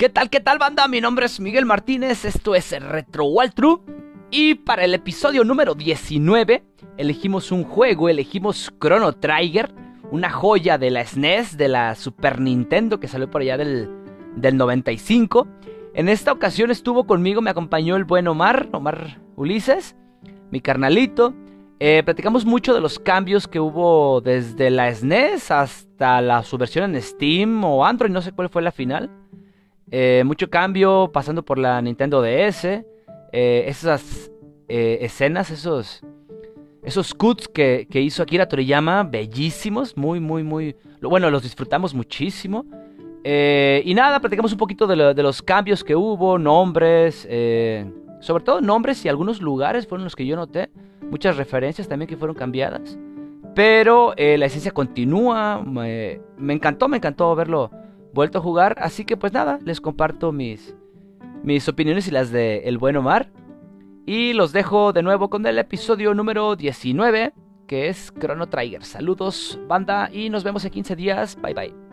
¿Qué tal, qué tal, banda? Mi nombre es Miguel Martínez, esto es Retro True. Y para el episodio número 19, elegimos un juego, elegimos Chrono Trigger, una joya de la SNES, e de la Super Nintendo que salió por allá del, del 95. En esta ocasión estuvo conmigo, me acompañó el buen Omar, Omar Ulises, mi carnalito. Eh, platicamos mucho de los cambios que hubo desde la SNES e hasta la subversión en Steam o Android, no sé cuál fue la final. Eh, mucho cambio pasando por la Nintendo DS. Eh, esas eh, escenas, esos, esos cuts que, hizo Akira Toriyama, bellísimos, muy, muy, muy... Bueno, los disfrutamos muchísimo. y nada, platicamos un poquito de, de, los cambios que hubo, nombres, sobre todo nombres y algunos lugares fueron los que yo noté. Muchas referencias también que fueron cambiadas. Pero la esencia continúa. me encantó, me encantó verlo vuelto a jugar. Así que pues nada, les comparto mis, mis opiniones y las de El Buen Omar. Y los dejo de nuevo con el episodio número 19, que es Chrono Trigger. Saludos, banda, y nos vemos en 15 días. Bye bye.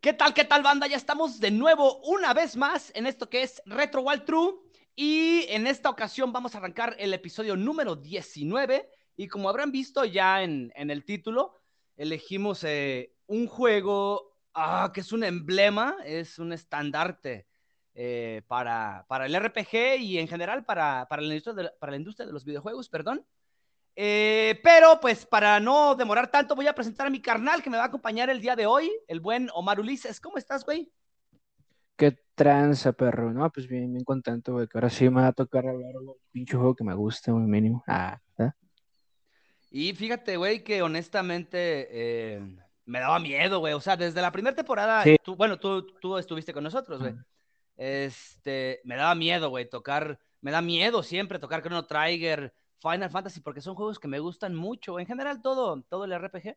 ¿Qué tal, qué tal, banda? Ya estamos de nuevo una vez más en esto que es Retro Wild True. Y en esta ocasión vamos a arrancar el episodio número 19 y como habrán visto ya en, el título, elegimos eh, un juego ah, que es un emblema, es un estandarte eh, para, el RPG y en general para, la, industria de, para la industria de los videojuegos, perdón. Eh, pero pues para no demorar tanto, voy a presentar a mi carnal que me va a acompañar el día de hoy, el buen Omar Ulises. ¿Cómo estás, güey? Qué tranza, perro. No, pues bien, bien contento, güey, que ahora sí me va a tocar hablar de un pinche juego que me gusta, muy mínimo. Ah, y fíjate, güey, que honestamente eh, me daba miedo, güey. O sea, desde la primera temporada, tú, bueno, tú, tú estuviste con nosotros, güey. Este, me daba miedo, güey, tocar, me da miedo siempre tocar Chrono Trigger, Final Fantasy, porque son juegos que me gustan mucho. En general, todo, todo el RPG.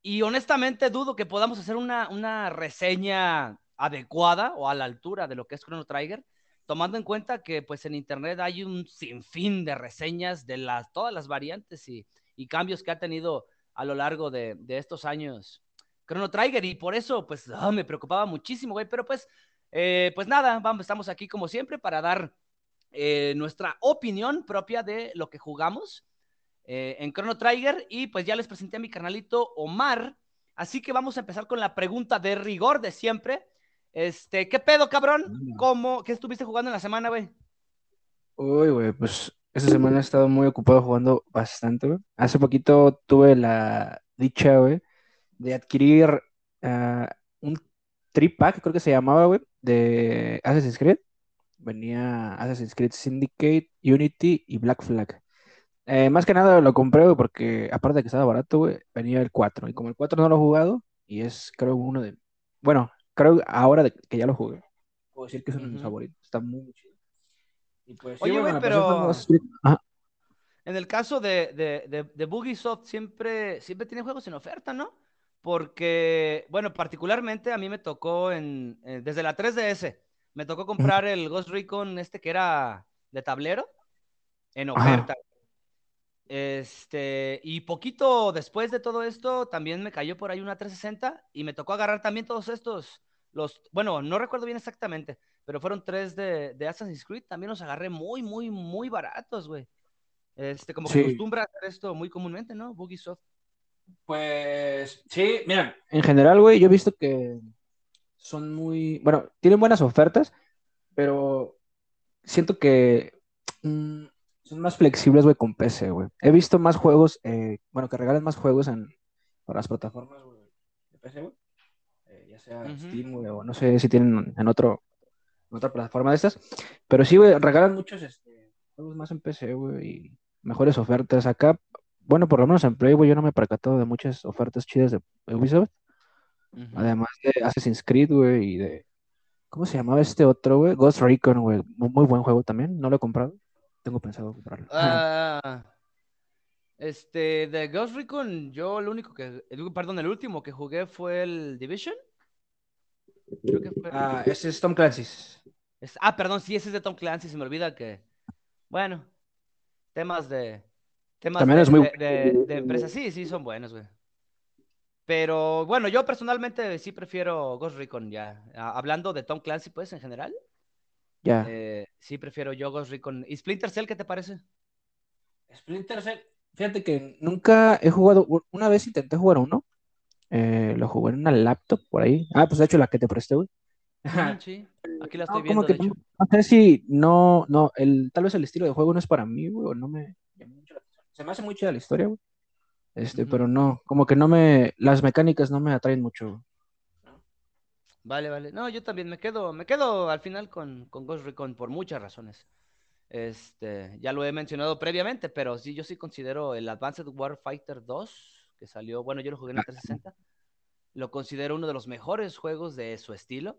Y honestamente dudo que podamos hacer una, una reseña adecuada o a la altura de lo que es Chrono Trigger, tomando en cuenta que pues en internet hay un sinfín de reseñas de las, todas las variantes y y cambios que ha tenido a lo largo de, estos años Chrono Trigger y por eso pues ah, me preocupaba muchísimo, güey, pero pues, eh, pues nada, vamos, estamos aquí como siempre para dar eh, nuestra opinión propia de lo que jugamos eh, en Chrono Trigger y pues ya les presenté a mi canalito Omar, así que vamos a empezar con la pregunta de rigor de siempre. Este, ¿qué pedo, cabrón? ¿Cómo, qué estuviste jugando en la semana, güey? Uy, güey, pues esta semana he estado muy ocupado jugando bastante, güey. Hace poquito tuve la dicha, güey, de adquirir uh, un tripack, creo que se llamaba, güey, de Assassin's Creed. Venía Assassin's Creed Syndicate, Unity y Black Flag. Eh, más que nada lo compré, güey, porque aparte de que estaba barato, güey, venía el 4. Y como el 4 no lo he jugado, y es, creo, uno de... Bueno, creo ahora de que ya lo jugué. Puedo decir que es uno de mis favoritos. Está muy chido. Pues, Oye, güey, pero en el caso de, de, de, Bugisoft siempre, siempre tiene juegos en oferta, ¿no? Porque, bueno, particularmente a mí me tocó en, eh, desde la 3DS, me tocó comprar el Ghost Recon este que era de tablero en oferta. Este, y poquito después de todo esto, también me cayó por ahí una 360 y me tocó agarrar también todos estos, los, bueno, no recuerdo bien exactamente, pero fueron tres de, de Assassin's Creed, también los agarré muy, muy, muy baratos, güey. Este, como que acostumbra hacer esto muy comúnmente, ¿no? Bugisoft. Pues sí, mira, en general, güey, yo he visto que son muy, bueno, tienen buenas ofertas, pero siento que mm, son más flexibles, güey, con PC, güey. He visto más juegos, eh, bueno, que regalen más juegos en por las plataformas, güey, de PC, güey. Eh, ya sea Steam, güey, o no sé si tienen en otro otra plataforma de estas. Pero sí, güey, regalan muchos este, juegos más en PC, güey, y mejores ofertas. Acá, bueno, por lo menos en Play, güey, yo no me he percatado de muchas ofertas chidas de Ubisoft. Además de Assassin's Creed, güey, y de... ¿Cómo se llamaba este otro, güey? Ghost Recon, güey. Muy, buen juego también. No lo he comprado. Tengo pensado comprarlo. Ah, este, de Ghost Recon, yo lo único que... perdón, el último que jugué fue el Division. Ah, ese es Tom Clancy. ah, perdón, sí, ese es de Tom Clancy. Se me olvida que. Bueno, temas de. Temas de, de, empresas, sí, sí, son buenos, güey. Pero bueno, yo personalmente sí prefiero Ghost Recon ya. Hablando de Tom Clancy, pues, en general. Ya. Eh, sí prefiero yo Ghost Recon. ¿Y Splinter Cell qué te parece? Splinter Cell, fíjate que nunca he jugado, una vez intenté jugar uno, eh, lo jugué en una laptop por ahí. Ah, pues de hecho la que te presté, güey. sí, aquí la estoy viendo, de hecho. No sé si no, no, el, tal vez el estilo de juego no es para mí, güey, o no me Se me hace muy chida la historia, güey. Este, pero no, como que no me, las mecánicas no me atraen mucho. Vale, vale. No, yo también me quedo, me quedo al final con, con Ghost Recon por muchas razones. Este, ya lo he mencionado previamente, pero sí, yo sí considero el Advanced Warfighter 2, que salió, bueno, yo lo jugué en el 360, lo considero uno de los mejores juegos de su estilo,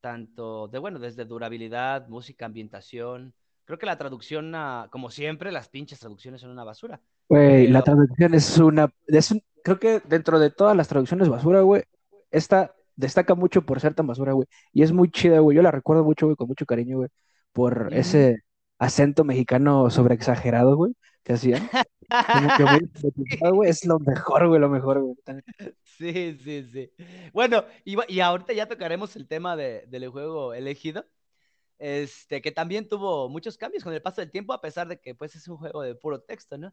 tanto de, bueno, desde durabilidad, música, ambientación. Creo que la traducción, como siempre, las pinches traducciones son una basura. Güey, la traducción es una, es creo que dentro de todas las traducciones basura, güey, esta destaca mucho por ser tan basura, güey. Y es muy chida, güey. Yo la recuerdo mucho, güey, con mucho cariño, güey, por ese acento mexicano sobreexagerado, güey, que hacían. Como que güey, es lo mejor, güey, lo mejor, güey. Sí, sí, sí. Bueno, y, y ahorita ya tocaremos el tema de, del juego elegido. Este, que también tuvo muchos cambios con el paso del tiempo, a pesar de que pues es un juego de puro texto, ¿no?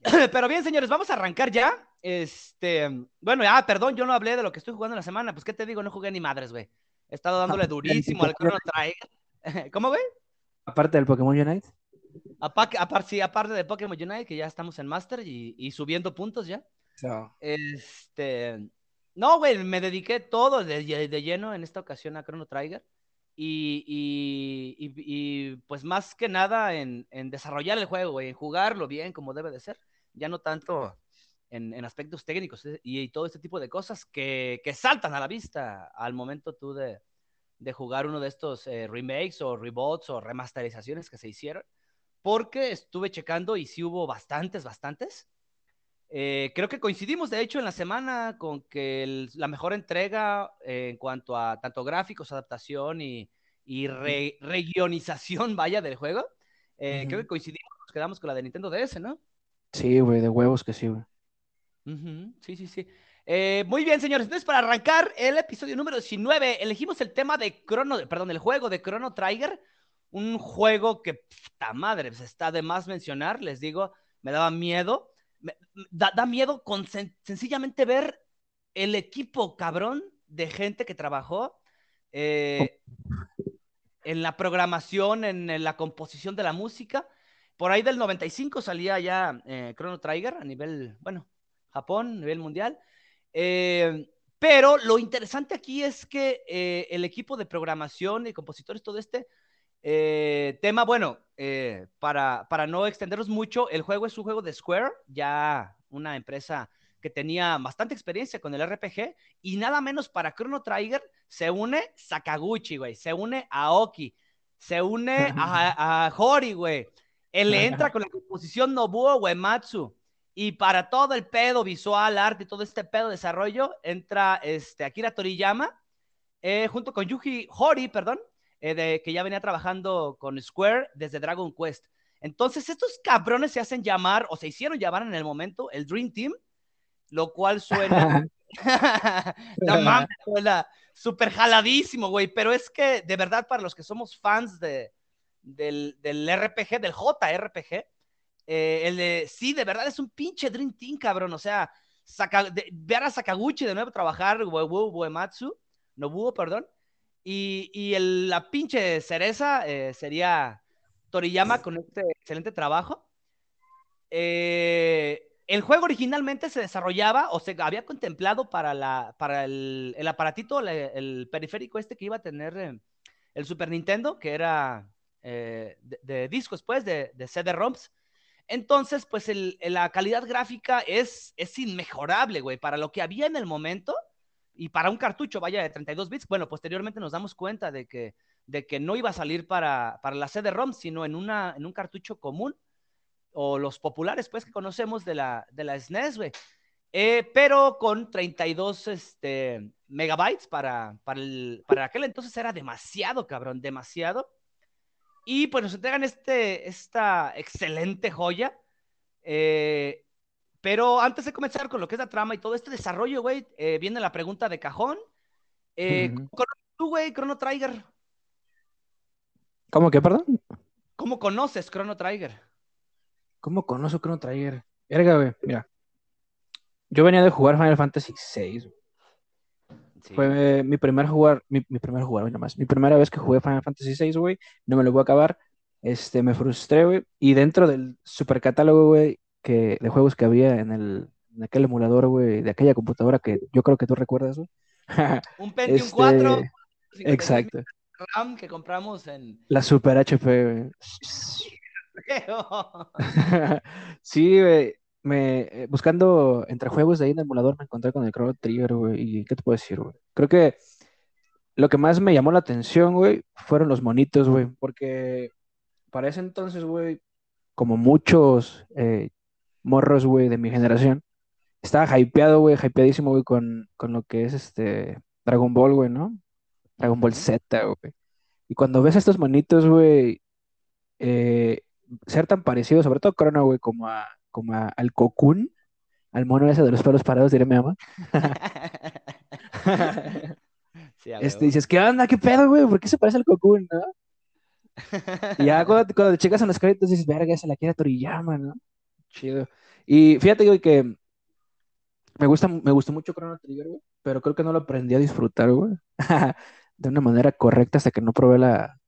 Pero bien, señores, vamos a arrancar ya. Este, bueno, ya, perdón, yo no hablé de lo que estoy jugando en la semana. Pues, ¿qué te digo? No jugué ni madres, güey. He estado dándole durísimo al Chrono Trigger. ¿Cómo, güey? Aparte del Pokémon Unite. Aparte, sí, aparte de Pokémon Unite, que ya estamos en Master y, subiendo puntos ya. Este. No, güey, me dediqué todo de, lleno en esta ocasión a Chrono Trigger. Y, y, pues más que nada en, desarrollar el juego, en jugarlo bien como debe de ser, ya no tanto en, aspectos técnicos eh, y, todo este tipo de cosas que, saltan a la vista al momento tú de, jugar uno de estos eh, remakes o reboots o remasterizaciones que se hicieron, porque estuve checando y sí hubo bastantes, bastantes. Eh, creo que coincidimos, de hecho, en la semana con que la mejor entrega eh, en cuanto a tanto gráficos, adaptación y, y regionización, vaya, del juego. Eh, creo que coincidimos, nos quedamos con la de Nintendo DS, ¿no? Sí, güey, de huevos que sí, güey. Sí, sí, sí. muy bien, señores. Entonces, para arrancar el episodio número 19, elegimos el tema de Chrono, perdón, el juego de Chrono Trigger. Un juego que, puta madre, pues está de más mencionar, les digo, me daba miedo da, miedo con sencillamente ver el equipo cabrón de gente que trabajó eh, en la programación, en, la composición de la música. Por ahí del 95 salía ya eh, Chrono Trigger a nivel, bueno, Japón, a nivel mundial. Eh, pero lo interesante aquí es que el equipo de programación y compositores, todo este, eh, tema, bueno, eh, para, para no extendernos mucho, el juego es un juego de Square, ya una empresa que tenía bastante experiencia con el RPG, y nada menos para Chrono Trigger se une Sakaguchi, güey, se une Aoki, se une a, a Hori, güey. Él entra con la composición Nobuo Uematsu. Y para todo el pedo visual, arte y todo este pedo de desarrollo, entra este, Akira Toriyama, eh, junto con Yuji Hori, perdón, eh, de, que ya venía trabajando con Square desde Dragon Quest. Entonces, estos cabrones se hacen llamar, o se hicieron llamar en el momento, el Dream Team, lo cual suena. no mames, suena súper jaladísimo, güey. Pero es que, de verdad, para los que somos fans de, del, del RPG, del JRPG, eh, el de, sí, de verdad es un pinche Dream Team, cabrón. O sea, ver a Sakaguchi de nuevo trabajar, Nobuo Uematsu, Nobuo, perdón, y, la pinche cereza eh, sería Toriyama con este excelente trabajo. Eh, el juego originalmente se desarrollaba o se había contemplado para, el, aparatito, el, periférico este que iba a tener eh, el Super Nintendo, que era de, discos, pues, de, de CD-ROMs. Entonces, pues la calidad gráfica es, es inmejorable, güey. Para lo que había en el momento, y para un cartucho, vaya, de 32 bits, bueno, posteriormente nos damos cuenta de que, de que no iba a salir para, para la CD-ROM, sino en, una, en un cartucho común, o los populares, pues, que conocemos de la, de la SNES, güey. Eh, pero con 32 este, megabytes para, para, el, para aquel entonces era demasiado, cabrón, demasiado. Y pues nos entregan este, esta excelente joya. Eh, pero antes de comenzar con lo que es la trama y todo este desarrollo, güey, eh, viene la pregunta de cajón. Eh. ¿cómo conoces tú, güey, Chrono Trigger? ¿Cómo que, perdón? ¿Cómo conoces Chrono Trigger? ¿Cómo conozco Chrono Trigger? Verga, güey, mira. Yo venía de jugar Final Fantasy VI. Sí. Fue mi primer jugar, mi, mi primer jugar, güey, nomás. Mi primera vez que jugué Final Fantasy VI, güey. No me lo voy a acabar. Este, me frustré, güey. Y dentro del super catálogo, güey, que, de juegos que había en el, en aquel emulador, güey, de aquella computadora que yo creo que tú recuerdas, güey. Un Pentium Este, 4, 56 Exacto. RAM que compramos en... La Super HP, güey. Sí, güey. Me, eh, buscando entre juegos de ahí en el emulador me encontré con el Chrono Trigger, güey. ¿Y qué te puedo decir, güey? Creo que lo que más me llamó la atención, güey, fueron los monitos, güey. Porque para ese entonces, güey, como muchos eh, morros, güey, de mi generación, estaba hypeado, güey, hypeadísimo, güey, con, con lo que es este Dragon Ball, güey, ¿no? Dragon Ball. Z, güey. Y cuando ves estos monitos, güey, eh, ser tan parecido, sobre todo Chrono, güey, como a, como a- al Cocoon, al mono ese de los pelos parados, diré mi mamá. Sí, a Este, dices, ¿qué onda? ¿Qué pedo, güey? ¿Por qué se parece al Cocoon, no? Y ya cuando, cuando te checas en los créditos dices, verga, se la quiere Toriyama, ¿no? Chido. Y fíjate, güey, que me gusta, me gustó mucho Chrono Trigger, güey, pero creo que no lo aprendí a disfrutar, güey, de una manera correcta hasta que no probé la,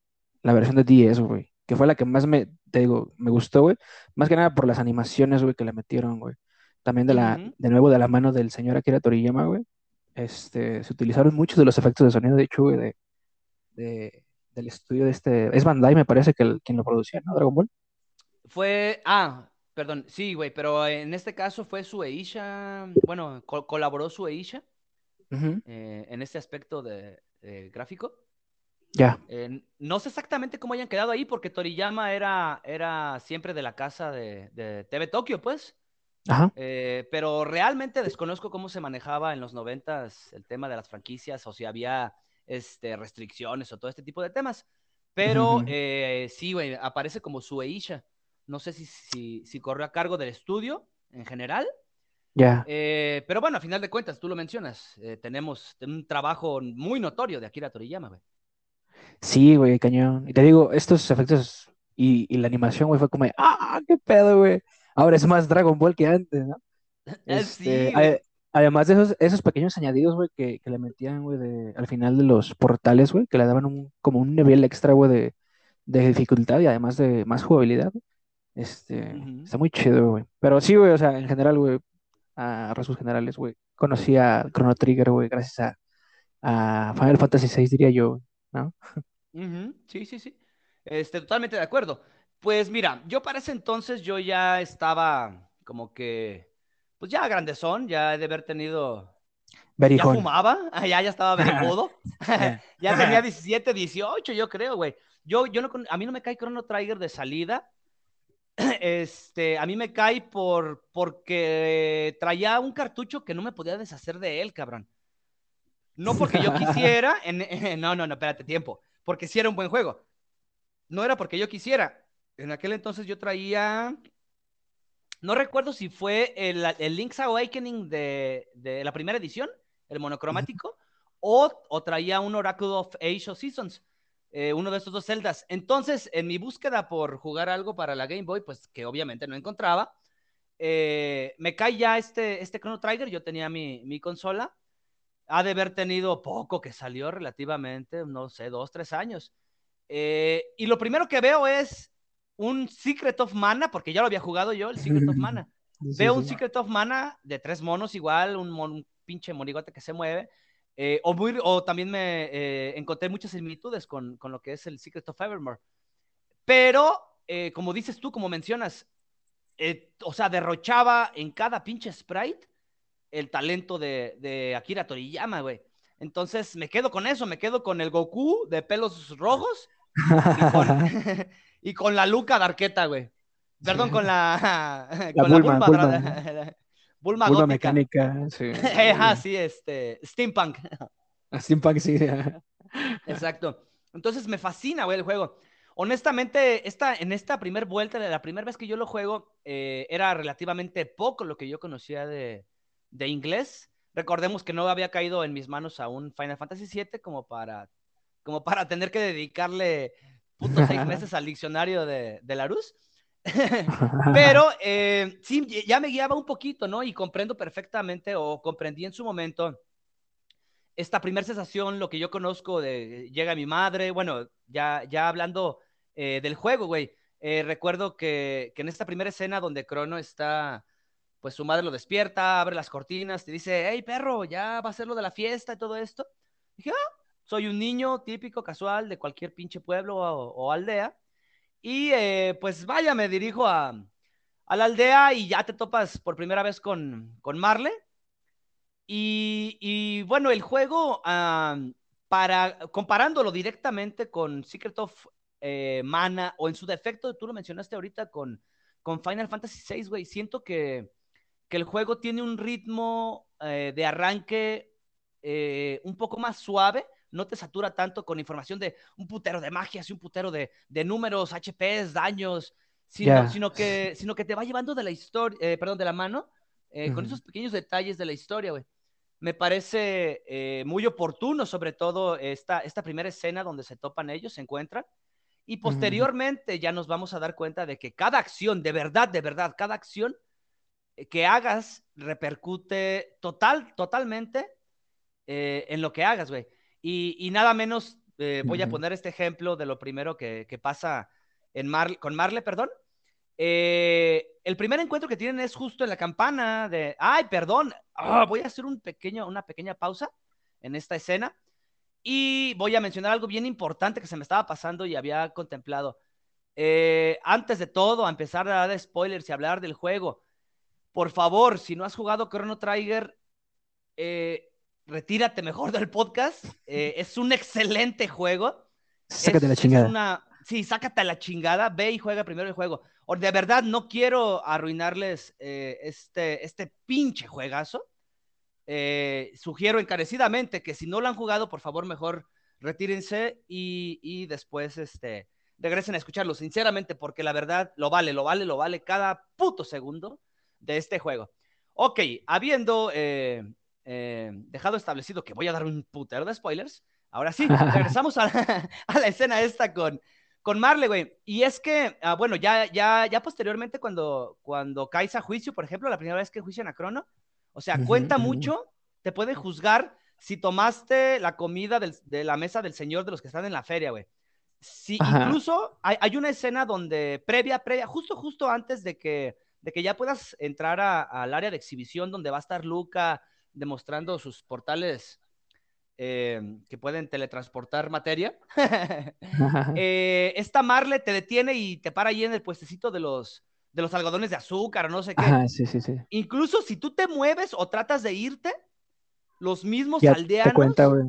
la versión de 10, güey, que fue la que más me, te digo, me gustó, güey, más que nada por las animaciones, güey, que le metieron, güey. También de la, de nuevo de la mano del señor Akira Toriyama, güey. Este, se utilizaron muchos de los efectos de sonido, de hecho, güey, de, de- del estudio de este, es Bandai, me parece que el- quien lo producía, ¿no? Dragon Ball. Fue, ah, perdón, sí, güey, pero en este caso fue Sueisha, bueno, co- colaboró Sueisha Ujú, eh, en este aspecto de, de gráfico. Ya. Eh, no sé exactamente cómo hayan quedado ahí, porque Toriyama era, era siempre de la casa de, de TV Tokio, pues. Ajá. Eh, pero realmente desconozco cómo se manejaba en los noventas el tema de las franquicias o si había este, restricciones o todo este tipo de temas. Pero eh, sí, güey, aparece como Sueisha. No sé si, si, si corrió a cargo del estudio en general. Ya. Eh, pero bueno, a final de cuentas, tú lo mencionas. eh, tenemos un trabajo muy notorio de Akira Toriyama, güey. Sí, güey, cañón. Y te digo, estos efectos y, y la animación, güey, fue como, de, ah, qué pedo, güey. Ahora es más Dragon Ball que antes, ¿no? Eh, Este, sí, güey. además de esos, esos pequeños añadidos, güey, que, que le metían, güey, de, al final de los portales, güey, que le daban un, como un nivel extra, güey, de, de dificultad y además de más jugabilidad. Este, está muy chido, güey. Pero sí, güey, o sea, en general, güey, a rasgos generales, güey, conocí a Chrono Trigger, güey, gracias a, a Final Fantasy VI, diría yo, ¿no? Sí, sí, sí. Este, totalmente de acuerdo. Pues mira, yo para ese entonces yo ya estaba como que, pues ya grandezón, ya he de haber tenido, ya Berijón. fumaba, ya, ya estaba verijudo, Ya. ya tenía 17, 18, yo creo, güey. Yo, yo no, a mí no me cae Chrono Trigger de salida, este, a mí me cae por, porque traía un cartucho que no me podía deshacer de él, cabrón. No porque yo quisiera, en- en- no, no, no, espérate, tiempo, porque sí era un buen juego. No era porque yo quisiera. En aquel entonces yo traía, no recuerdo si fue el, el Link's Awakening de, de la primera edición, el monocromático, o, o traía un Oracle of Age of Seasons, eh, uno de estos dos celdas. Entonces, en mi búsqueda por jugar algo para la Game Boy, pues que obviamente no encontraba, eh, me cae ya este, este Chrono Trigger, yo tenía mi, mi consola, ha de haber tenido poco que salió relativamente, no sé, dos, tres años. Eh, y lo primero que veo es un Secret of Mana, porque ya lo había jugado yo, el Secret of Mana. Sí, Veo sí. un Secret of Mana de tres monos igual, un, mon- un pinche monigote que se mueve. Eh, o, muy, o también me eh, encontré muchas similitudes con, con lo que es el Secret of Evermore. Pero, eh, como dices tú, como mencionas, eh, o sea, derrochaba en cada pinche sprite el talento de, de Akira Toriyama, güey. Entonces me quedo con eso, me quedo con el Goku de pelos rojos y con, y con la Luca Darqueta, güey. Perdón, con la, La con la Bulma, Bulma, Bulma. Bulma, gótica. mecánica, sí. Ajá, sí, este, steampunk. Steampunk, sí. Exacto. Entonces me fascina, güey, el juego. Honestamente, esta, en esta primera vuelta, la primera vez que yo lo juego, eh, era relativamente poco lo que yo conocía de, de inglés. Recordemos que no había caído en mis manos a un Final Fantasy VII como para, como para tener que dedicarle putos seis meses al diccionario de, de Larus. Pero eh, sí, ya me guiaba un poquito, ¿no? Y comprendo perfectamente o comprendí en su momento esta primera sensación, lo que yo conozco de llega mi madre, bueno, ya, ya hablando eh, del juego, güey. Eh, recuerdo que, que, en esta primera escena donde Crono está, pues su madre lo despierta, abre las cortinas, te dice, hey perro, ya va a ser lo de la fiesta y todo esto. dije, ah, soy un niño típico, casual, de cualquier pinche pueblo o, o aldea. Y eh, pues vaya, me dirijo a, a, la aldea y ya te topas por primera vez con, con Marle. Y, y, bueno, el juego, uh, para, comparándolo directamente con Secret of eh, Mana o en su defecto, tú lo mencionaste ahorita con, con Final Fantasy VI, siento que, que, el juego tiene un ritmo eh, de arranque un poco más suave, no te satura tanto con información de un putero de magias y un putero de, de números, HPs, daños, sino, yeah. sino, que, sino que te va llevando de la historia, eh, perdón, de la mano, eh, uh con esos pequeños detalles de la historia, güey. Me parece eh, muy oportuno, sobre todo, esta, esta primera escena donde se topan ellos, se encuentran. Y posteriormente ya nos vamos a dar cuenta de que cada acción, de verdad, de verdad, cada acción que hagas repercute total, totalmente eh, en lo que hagas, güey. Y, y, nada menos, eh, voy uh -huh. a poner este ejemplo de lo primero que, que pasa en Mar con Marle, perdón. Eh, el primer encuentro que tienen es justo en la campana de, ay, perdón, oh, voy a hacer un pequeño, una pequeña pausa en esta escena y voy a mencionar algo bien importante que se me estaba pasando y había contemplado. Eh, antes de todo, a empezar a dar spoilers y hablar del juego, por favor, si no has jugado Chrono Trigger, eh, retírate mejor del podcast. Eh, es un excelente juego. Sácate es, la chingada. Una... Sí, sácate la chingada, ve y juega primero el juego. O de verdad, no quiero arruinarles eh, este, este pinche juegazo. Eh, sugiero encarecidamente que si no lo han jugado, por favor, mejor retírense y, y, después este, regresen a escucharlo, sinceramente, porque la verdad lo vale, lo vale, lo vale cada puto segundo de este juego. Ok, habiendo eh, eh, dejado establecido que voy a dar un putero de spoilers, ahora sí, regresamos a la, a la escena esta con, con Marley, güey. Y es que, ah, bueno, ya, ya, ya posteriormente cuando, cuando caes a juicio, por ejemplo, la primera vez que juician a Crono, o sea, cuenta uh -huh. mucho, te pueden juzgar si tomaste la comida del, de la mesa del señor de los que están en la feria, güey. Sí, incluso hay, hay, una escena donde, previa, previa, justo, justo antes de que, de que ya puedas entrar al área de exhibición donde va a estar Luca demostrando sus portales eh, que pueden teletransportar materia. eh, esta Marle te detiene y te para ahí en el puestecito de los, de los algodones de azúcar o no sé qué. Ajá, sí, sí, sí. Incluso si tú te mueves o tratas de irte, los mismos ya aldeanos. Te cuenta, güey.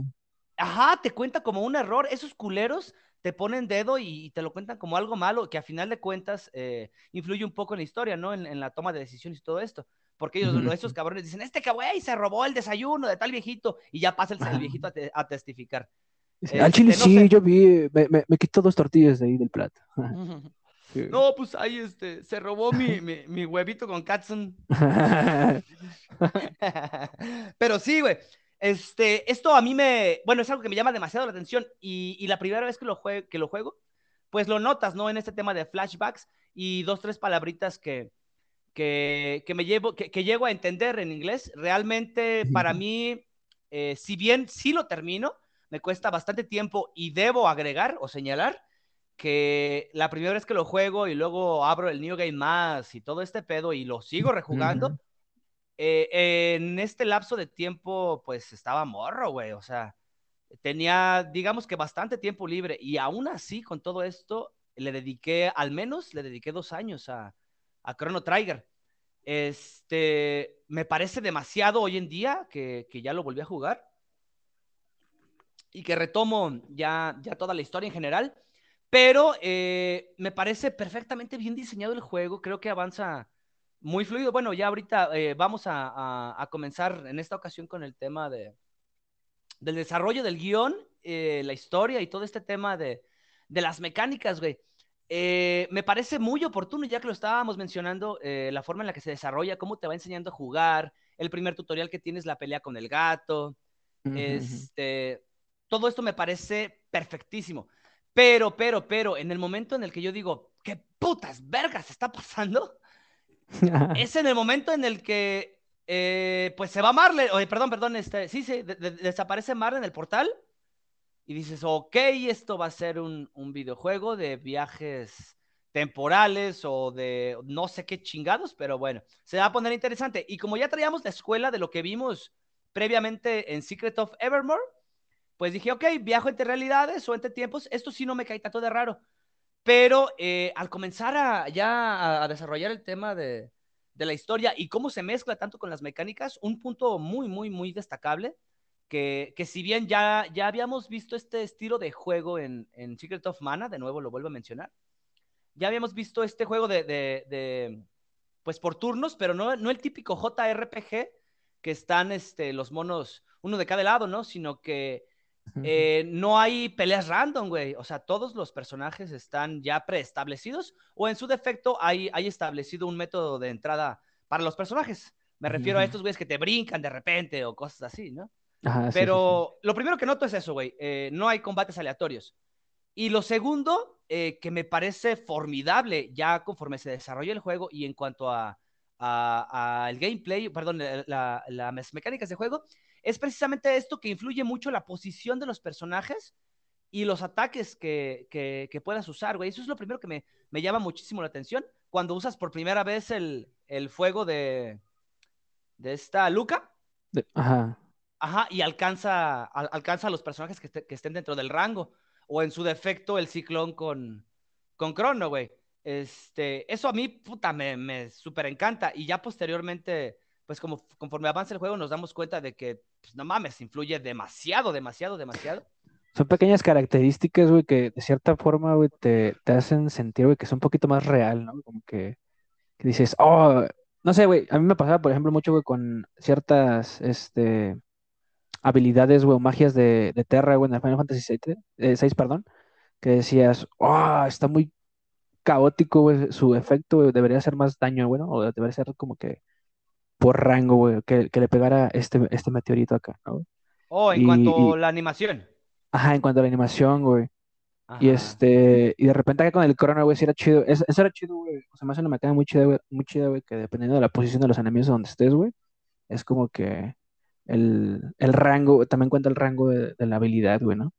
Ajá, te cuenta como un error. Esos culeros te ponen dedo y, te lo cuentan como algo malo, que a final de cuentas eh, influye un poco en la historia, ¿no? En, en, la toma de decisiones y todo esto. Porque ellos, esos cabrones, dicen, este güey se robó el desayuno de tal viejito, y ya pasa el, el viejito a, te, a testificar. Al este, chile no sí, sé. yo vi, me, me, me, quitó dos tortillas de ahí del plato. No, pues ahí este, se robó mi, mi, mi huevito con Katsun. Pero sí, güey. Este, esto a mí me, bueno, es algo que me llama demasiado la atención y, y la primera vez que lo, juego, que lo juego, pues lo notas, ¿no? En este tema de flashbacks y dos, tres palabritas que, que, que me llevo, que, que, llego a entender en inglés. Realmente para mí, eh, si bien sí lo termino, me cuesta bastante tiempo y debo agregar o señalar que la primera vez que lo juego y luego abro el New Game Más y todo este pedo y lo sigo rejugando, uh -huh. eh, en este lapso de tiempo pues estaba morro, güey, o sea, tenía digamos que bastante tiempo libre y aún así con todo esto le dediqué, al menos le dediqué dos años a, a Chrono Trigger. Este, me parece demasiado hoy en día que, que ya lo volví a jugar y que retomo ya, ya toda la historia en general. Pero eh, me parece perfectamente bien diseñado el juego, creo que avanza muy fluido. Bueno, ya ahorita eh, vamos a, a, comenzar en esta ocasión con el tema de, del desarrollo del guion, eh, la historia y todo este tema de, de las mecánicas, güey. Eh, me parece muy oportuno, ya que lo estábamos mencionando, eh, la forma en la que se desarrolla, cómo te va enseñando a jugar, el primer tutorial que tienes, la pelea con el gato, este, todo esto me parece perfectísimo. Pero, pero, pero, en el momento en el que yo digo, ¿qué putas vergas está pasando? es en el momento en el que, eh, pues se va Marley, oye, perdón, perdón, este, sí, sí, desaparece Marley en el portal dices, ok, esto va a ser un, un, videojuego de viajes temporales o de no sé qué chingados, pero bueno, se va a poner interesante. Y como ya traíamos la escuela de lo que vimos previamente en Secret of Evermore, pues dije, ok, viajo entre realidades o entre tiempos, esto sí no me cae tanto de raro. Pero eh, al comenzar a, ya a, desarrollar el tema de, de, la historia y cómo se mezcla tanto con las mecánicas, un punto muy, muy, muy destacable, que, que si bien ya, ya habíamos visto este estilo de juego en, en, Secret of Mana, de nuevo lo vuelvo a mencionar, ya habíamos visto este juego de, de, de pues por turnos, pero no, no el típico JRPG que están este, los monos uno de cada lado, ¿no? Sino que eh, no hay peleas random, güey. O sea, todos los personajes están ya preestablecidos o en su defecto hay, hay establecido un método de entrada para los personajes. Me refiero a estos güeyes que te brincan de repente o cosas así, ¿no? Pero lo primero que noto es eso, güey. Eh, no hay combates aleatorios. Y lo segundo, eh, que me parece formidable ya conforme se desarrolla el juego y en cuanto a, el gameplay, perdón, las mecánicas de juego, es precisamente esto que influye mucho la posición de los personajes y los ataques que, que, puedas usar, güey. Eso es lo primero que me, me, llama muchísimo la atención. Cuando usas por primera vez el, el fuego de, de esta Luca. ajá. Ajá, y alcanza, alcanza a los personajes que, que, estén dentro del rango. O en su defecto, el ciclón con, con Crono, güey. Este, eso a mí, puta, me, me súper encanta. Y ya posteriormente pues como conforme avanza el juego nos damos cuenta de que, pues, no mames, influye demasiado, demasiado, demasiado. Son pequeñas características, güey, que de cierta forma, güey, te, te hacen sentir, güey, que es un poquito más real, ¿no? Como que, dices, oh, no sé, güey, a mí me pasaba, por ejemplo, mucho, güey, con ciertas, este, habilidades, güey, o magias de, de Terra, güey, en el Final Fantasy VI, eh, 6, perdón, que decías, oh, está muy caótico, güey, su efecto, güey, debería hacer más daño, bueno, o debería ser como que por rango, güey, que, le pegara este, este meteorito acá, ¿no? Oh, en cuanto a la animación. Ajá, en cuanto a la animación, güey. Y este, y de repente acá con el crono, güey, sí era chido. eso era chido, güey. O sea, más una mecánica muy chida, güey, muy chida, güey, que dependiendo de la posición de los enemigos donde estés, güey, es como que el, el rango, también cuenta el rango de, de la habilidad, güey, ¿no?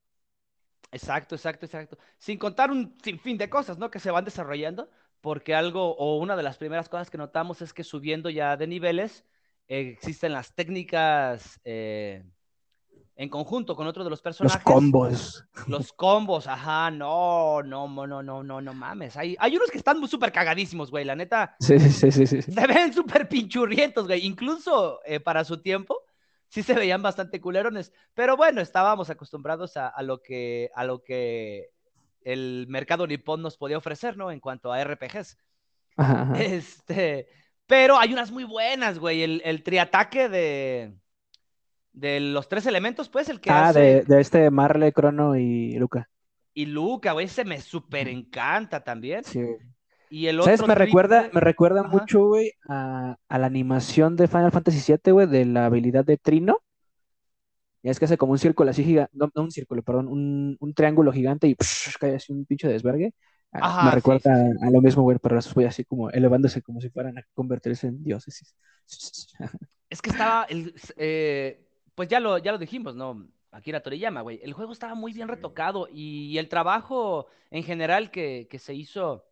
Exacto, exacto, exacto. Sin contar un sinfín de cosas, ¿no? Que se van desarrollando porque algo o una de las primeras cosas que notamos es que subiendo ya de niveles existen las técnicas eh, en conjunto con otro de los personajes. Los combos. Los combos, ajá, no, no, no, no, no, no mames. Hay, hay unos que están súper cagadísimos, güey, la neta. Sí, sí, sí, sí. Se ven súper pinchurrientos, güey. Incluso eh, para su tiempo, sí se veían bastante culerones. Pero bueno, estábamos acostumbrados a, a lo que, a lo que el mercado nipón nos podía ofrecer, ¿no? En cuanto a RPGs. Este, pero hay unas muy buenas, güey. El, el triataque de, de los tres elementos, pues, el que ah, de, de, este Marley, Crono y Luca. Y Luca, güey, ese me súper encanta también. Sí. Y el ¿Sabes? Me recuerda, me recuerda mucho, güey, a, a, la animación de Final Fantasy VII, güey, de la habilidad de Trino. Ya es que hace como un círculo así gigante, no, un círculo, perdón, un, un triángulo gigante y cae así un pinche desvergue. Ah, me recuerda a lo mismo, güey, pero voy así como elevándose como si fueran a convertirse en dioses. Es que estaba, el, eh, pues ya lo, ya lo dijimos, ¿no? Akira Toriyama, güey. El juego estaba muy bien retocado y, el trabajo en general que, que, se hizo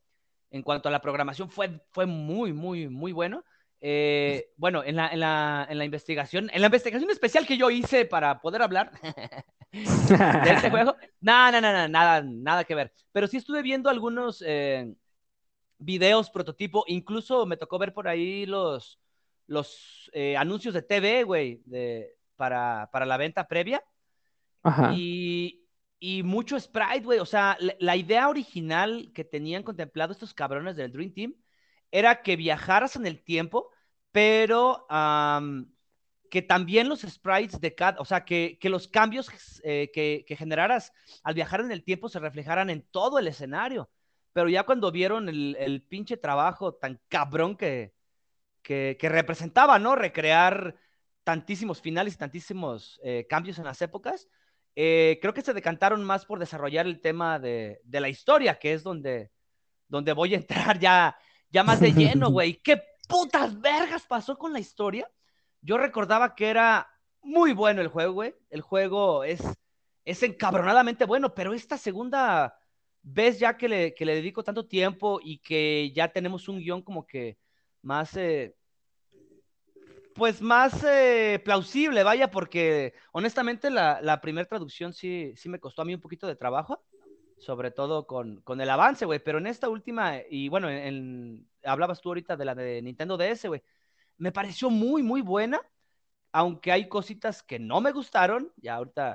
en cuanto a la programación fue, fue muy, muy, muy bueno. Eh, bueno, en la, en, la, en la, investigación, en la investigación especial que yo hice para poder hablar de este juego, nada, nada, nada, nada que ver. Pero sí estuve viendo algunos eh, videos prototipo, incluso me tocó ver por ahí los, los eh, anuncios de TV, güey, para, para la venta previa. Ajá. Y, y mucho sprite, güey. O sea, la, idea original que tenían contemplado estos cabrones del Dream Team era que viajaras en el tiempo, pero que también los sprites de cada, o sea, que, los cambios eh, que, generaras al viajar en el tiempo se reflejaran en todo el escenario. Pero ya cuando vieron el, pinche trabajo tan cabrón que, que, representaba, ¿no? Recrear tantísimos finales y tantísimos eh, cambios en las épocas, eh, creo que se decantaron más por desarrollar el tema de, la historia, que es donde, donde voy a entrar ya, ya más de lleno, güey. ¿Qué putas vergas pasó con la historia? Yo recordaba que era muy bueno el juego, güey. El juego es, es encabronadamente bueno, pero esta segunda vez ya que le, que le dedico tanto tiempo y que ya tenemos un guion como que más, eh, pues más eh, plausible, vaya, porque honestamente la, la primera traducción sí, sí me costó a mí un poquito de trabajo, sobre todo con, con el avance, güey, pero en esta última, y bueno, en, hablabas tú ahorita de la de Nintendo DS, güey, me pareció muy, muy buena, aunque hay cositas que no me gustaron, ya ahorita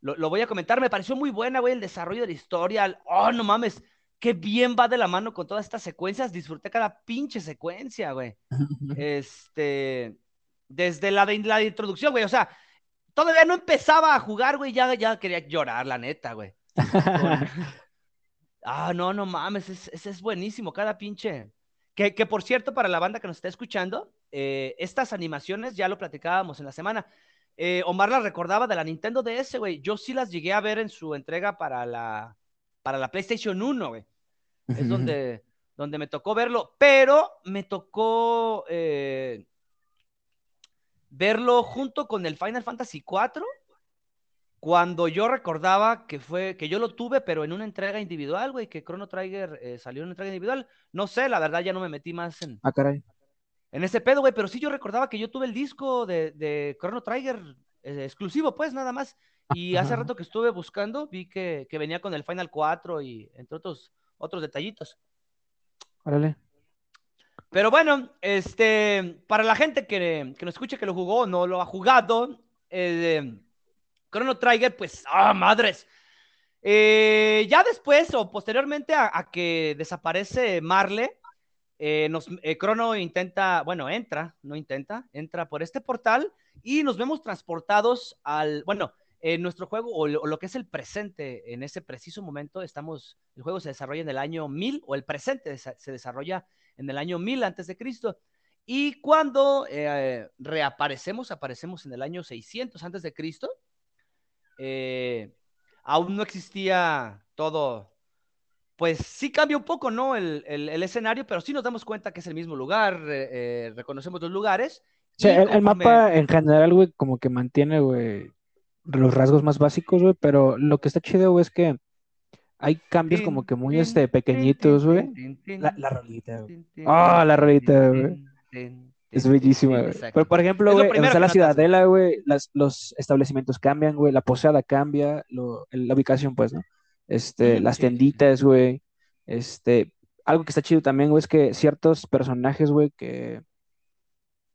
lo, voy a comentar, me pareció muy buena, güey, el desarrollo de la historia, oh, no mames, qué bien va de la mano con todas estas secuencias, disfruté cada pinche secuencia, güey. Este, desde la de la introducción, güey, o sea, todavía no empezaba a jugar, güey, ya, ya quería llorar, la neta, güey. ah, no, no mames, ese es buenísimo, cada pinche, que, por cierto, para la banda que nos está escuchando, eh, estas animaciones ya lo platicábamos en la semana. Eh, Omar las recordaba de la Nintendo DS, güey. Yo sí las llegué a ver en su entrega para la, para la PlayStation 1, güey. Es donde, donde me tocó verlo, pero me tocó eh, verlo junto con el Final Fantasy 4 cuando yo recordaba que fue, que yo lo tuve, pero en una entrega individual, güey, que Chrono Trigger eh, salió en una entrega individual. No sé, la verdad ya no me metí más en. Ah, caray. En ese pedo, güey, pero sí yo recordaba que yo tuve el disco de, de Chrono Trigger eh, exclusivo, pues, nada más. Y hace rato que estuve buscando, vi que, venía con el Final 4 y entre otros, otros detallitos. Órale. Pero bueno, este, para la gente que, que nos escuche que lo jugó o no lo ha jugado, eh, Chrono Trigger, pues, ¡ah, madres! Eh, ya después o posteriormente a, que desaparece Marle, eh, nos, eh, Chrono intenta, bueno, entra, no intenta, entra por este portal y nos vemos transportados al, bueno, en nuestro juego o lo, que es el presente en ese preciso momento, estamos, el juego se desarrolla en el año 1000 o el presente se desarrolla en el año 1000 antes de Cristo. Y cuando reaparecemos, aparecemos en el año 600 antes de Cristo, eh, aún no existía todo, pues sí cambia un poco, ¿no? El, escenario, pero sí nos damos cuenta que es el mismo lugar, eh, reconocemos los lugares. Sí, el, mapa en general, güey, como que mantiene, güey, los rasgos más básicos, güey, pero lo que está chido, güey, es que hay cambios como que muy, este, pequeñitos, güey. La, la rolita, güey. Oh, la rolita, güey. Es bellísima, güey. Pero, por ejemplo, güey, en la ciudadela, güey, los establecimientos cambian, güey, la posada cambia, la ubicación, pues, ¿no? Este, las tienditas, güey. Este, algo que está chido también, güey, es que ciertos personajes, güey, que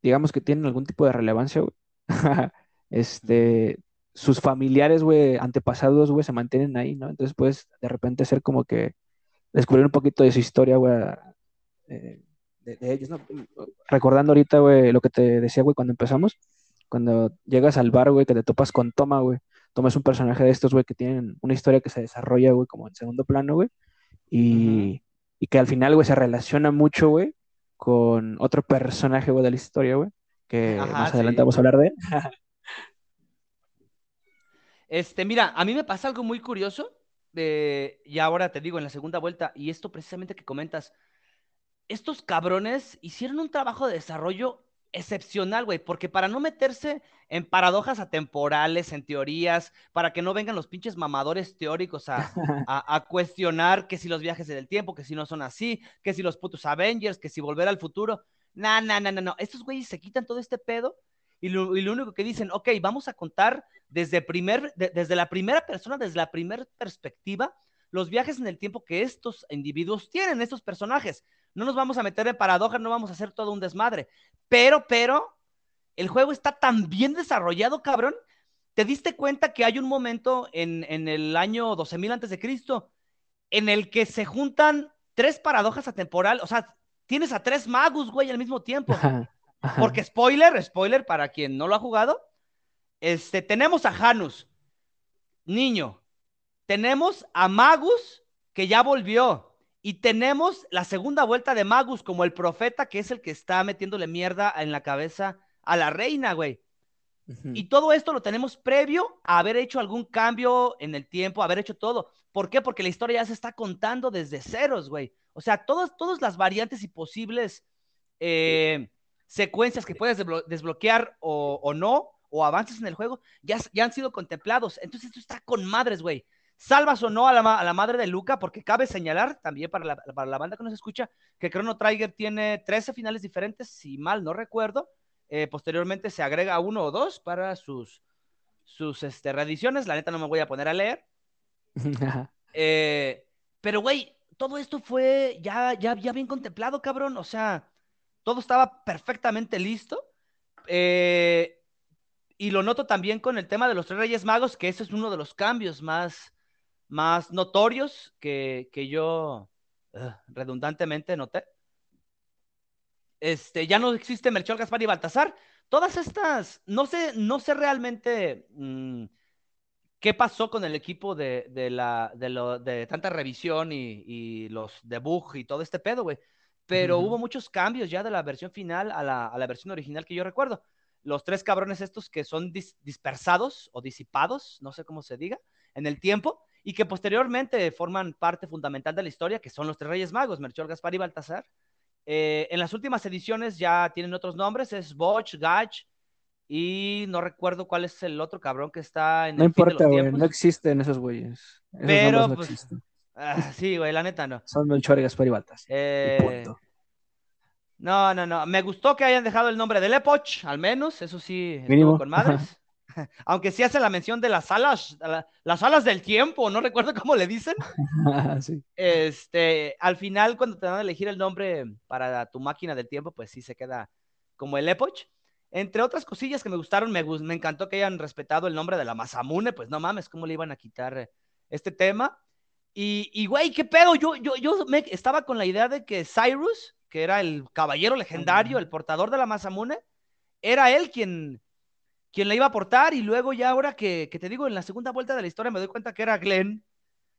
digamos que tienen algún tipo de relevancia, güey. este, sus familiares, güey, antepasados, güey, se mantienen ahí, ¿no? Entonces puedes de repente ser como que descubrir un poquito de su historia, güey, eh, de, ellos, ¿no? Recordando ahorita, güey, lo que te decía, güey, cuando empezamos, cuando llegas al bar, güey, que te topas con Toma, güey. Toma es un personaje de estos, güey, que tienen una historia que se desarrolla, güey, como en segundo plano, güey. Y, y que al final, güey, se relaciona mucho, güey, con otro personaje, güey, de la historia, güey, que más adelante vamos a hablar de él. este, mira, a mí me pasa algo muy curioso, de, y ahora te digo, en la segunda vuelta, y esto precisamente que comentas, estos cabrones hicieron un trabajo de desarrollo excepcional, güey, porque para no meterse en paradojas atemporales, en teorías, para que no vengan los pinches mamadores teóricos a, cuestionar que si los viajes en el tiempo, que si no son así, que si los putos Avengers, que si volver al futuro. No, no, no, no, no. Estos güeyes se quitan todo este pedo y lo, único que dicen, ok, vamos a contar desde, primer, desde la primera persona, desde la primera perspectiva, los viajes en el tiempo que estos individuos tienen, estos personajes. No nos vamos a meter en paradojas, no vamos a hacer todo un desmadre. Pero, pero, el juego está tan bien desarrollado, cabrón. ¿Te diste cuenta que hay un momento en, el año 12.000 antes de Cristo en el que se juntan tres paradojas atemporales? O sea, tienes a tres magos, güey, al mismo tiempo. Porque spoiler, spoiler para quien no lo ha jugado, este, tenemos a Janus, niño. Tenemos a Magus, que ya volvió. Y tenemos la segunda vuelta de Magus como el profeta, que es el que está metiéndole mierda en la cabeza a la reina, güey. Y todo esto lo tenemos previo a haber hecho algún cambio en el tiempo, haber hecho todo. ¿Por qué? Porque la historia ya se está contando desde ceros, güey. O sea, todas, todas las variantes y posibles eh, secuencias que puedes desbloquear o, no, o avances en el juego, ya, ya han sido contemplados. Entonces esto está con madres, güey. Salvas o no a la, a la, madre de Luca, porque cabe señalar también para la, para la banda que nos escucha que Chrono Trigger tiene 13 finales diferentes, si mal no recuerdo. Eh, posteriormente se agrega uno o dos para sus, sus este, reediciones. La neta no me voy a poner a leer. Eh, pero, güey, todo esto fue ya, ya, ya bien contemplado, cabrón. O sea, todo estaba perfectamente listo. Eh, y lo noto también con el tema de los tres Reyes Magos, que ese es uno de los cambios más, más notorios que, yo redundantemente noté. Este, ya no existe Melchor, Gaspar y Baltasar. Todas estas, no sé, no sé realmente mm, qué pasó con el equipo de, la, de, tanta revisión y, los debug y todo este pedo, güey pero hubo muchos cambios ya de la versión final a la, versión original que yo recuerdo. Los tres cabrones estos que son dispersados o disipados, no sé cómo se diga, en el tiempo, y que posteriormente forman parte fundamental de la historia, que son los tres Reyes Magos, Melchor, Gaspar y Baltasar. Eh, en las últimas ediciones ya tienen otros nombres, es Botch, Gach, y no recuerdo cuál es el otro cabrón que está en no importa, güey, no existen esos güeyes. Pero, no Ah, sí, güey, la neta no. Son Melchor Gaspar y Baltas. Eh, no, no, no. Me gustó que hayan dejado el nombre de Lepoch, al menos. Eso sí, Mínimo. con madres. Aunque sí hace la mención de las alas, las alas del tiempo, no recuerdo cómo le dicen. sí. Este, al final, cuando te van a elegir el nombre para tu máquina del tiempo, pues sí se queda como el Epoch. Entre otras cosillas que me gustaron, me, me encantó que hayan respetado el nombre de la Masamune, pues no mames, ¿cómo le iban a quitar este tema? Y, güey, ¿qué pedo? Yo, yo, yo me, estaba con la idea de que Cyrus, que era el caballero legendario, el portador de la Masamune, era él quien, quien la iba a portar. Y luego, ya ahora que, te digo, en la segunda vuelta de la historia me doy cuenta que era Glenn.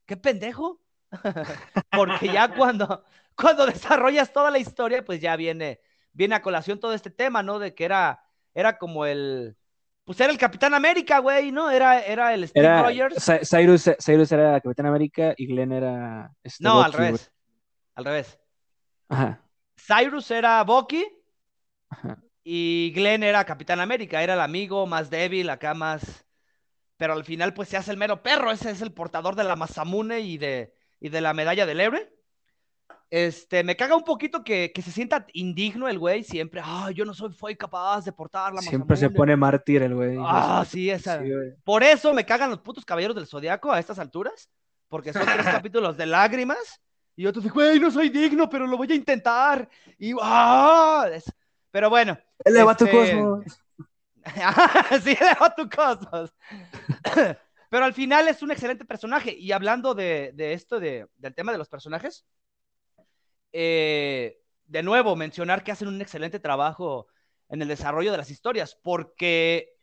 ¡Qué pendejo! Porque ya cuando, cuando desarrollas toda la historia, pues ya viene, viene a colación todo este tema, ¿no? De que era, era como el, pues era el Capitán América, güey, ¿no? Era, era el Steve Rogers. Cyrus, Cyrus, era Capitán América y Glenn era. Este, no, al revés. Al revés. Ajá. Cyrus era Bucky y Glenn era Capitán América. Era el amigo más débil, acá más. Pero al final, pues se hace el mero perro. Ese es el portador de la Masamune y de, y de la medalla del héroe. Este, me caga un poquito que, se sienta indigno el güey siempre. Ah, yo no soy, fui capaz de portar la Siempre se pone mártir el güey. Ah, sí, esa. Por eso me cagan los putos caballeros del zodiaco a estas alturas. Porque son tres capítulos de lágrimas. Y yo te digo, güey, no soy digno, pero lo voy a intentar. Y ¡ah! Pero bueno. Eleva tu este, cosmos. sí, eleva tu cosmos. pero al final es un excelente personaje. Y hablando de, esto, de, del tema de los personajes, eh, de nuevo, mencionar que hacen un excelente trabajo en el desarrollo de las historias, porque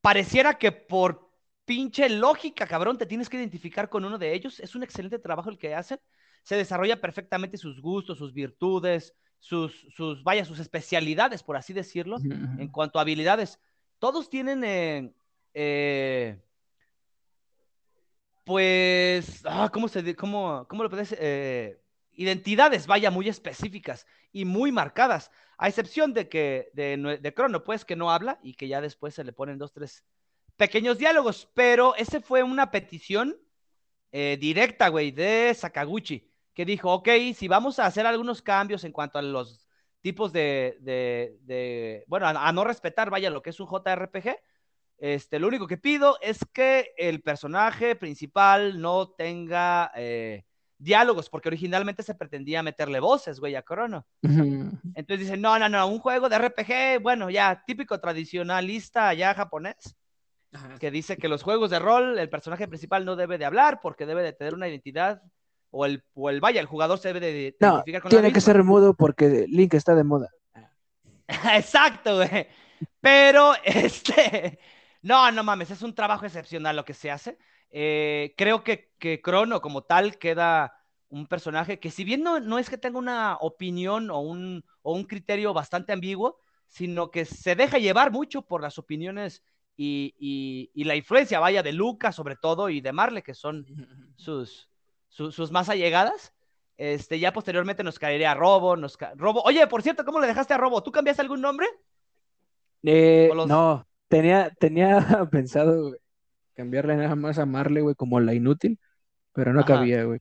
pareciera que por pinche lógica, cabrón, te tienes que identificar con uno de ellos. Es un excelente trabajo el que hacen. Se desarrolla perfectamente sus gustos, sus virtudes, sus, sus vaya, sus especialidades, por así decirlo, en cuanto a habilidades. Todos tienen, eh, eh, pues, ah, ¿cómo se, cómo, cómo lo puedes, identidades, vaya, muy específicas y muy marcadas, a excepción de que de, de Crono, pues, que no habla y que ya después se le ponen dos, tres pequeños diálogos, pero ese fue una petición eh, directa, güey, de Sakaguchi, que dijo, ok, si vamos a hacer algunos cambios en cuanto a los tipos de, de, bueno, a, no respetar, vaya, lo que es un JRPG, este, lo único que pido es que el personaje principal no tenga... Eh, diálogos, porque originalmente se pretendía meterle voces, güey, a Crono. Entonces dicen, no, no, no, un juego de RPG, bueno, ya típico tradicionalista ya japonés, que dice que los juegos de rol, el personaje principal no debe de hablar porque debe de tener una identidad, o el, o el vaya, el jugador se debe de no, identificar con tiene que ser mudo porque Link está de moda. Exacto, güey. Pero, este, no, no mames, es un trabajo excepcional lo que se hace. Eh, creo que, que Crono como tal queda un personaje que si bien no, no es que tenga una opinión o un, o un criterio bastante ambiguo, sino que se deja llevar mucho por las opiniones y, y, la influencia, vaya, de Lucas sobre todo y de Marle, que son sus, sus, más allegadas. Este, ya posteriormente nos caería Robo, nos Robo. Oye, por cierto, ¿cómo le dejaste a Robo? ¿Tú cambiaste algún nombre? Eh, No, tenía, tenía pensado cambiarle nada más a Marle, güey, como la inútil, pero no cabía, güey.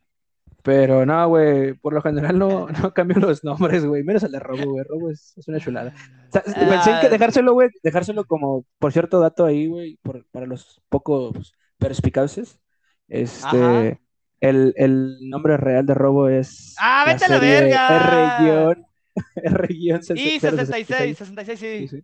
Pero no, güey, por lo general no, no cambio los nombres, güey. Menos el de Robo, güey. Robo es, una chulada. O sea, pensé que ah. dejárselo, güey, dejárselo como, por cierto dato ahí, güey, para los pocos perspicaces. Este, el, el, nombre real de Robo es. ¡Ah, vete a la verga! R- R- y 66, 66, sí. sí. Sí,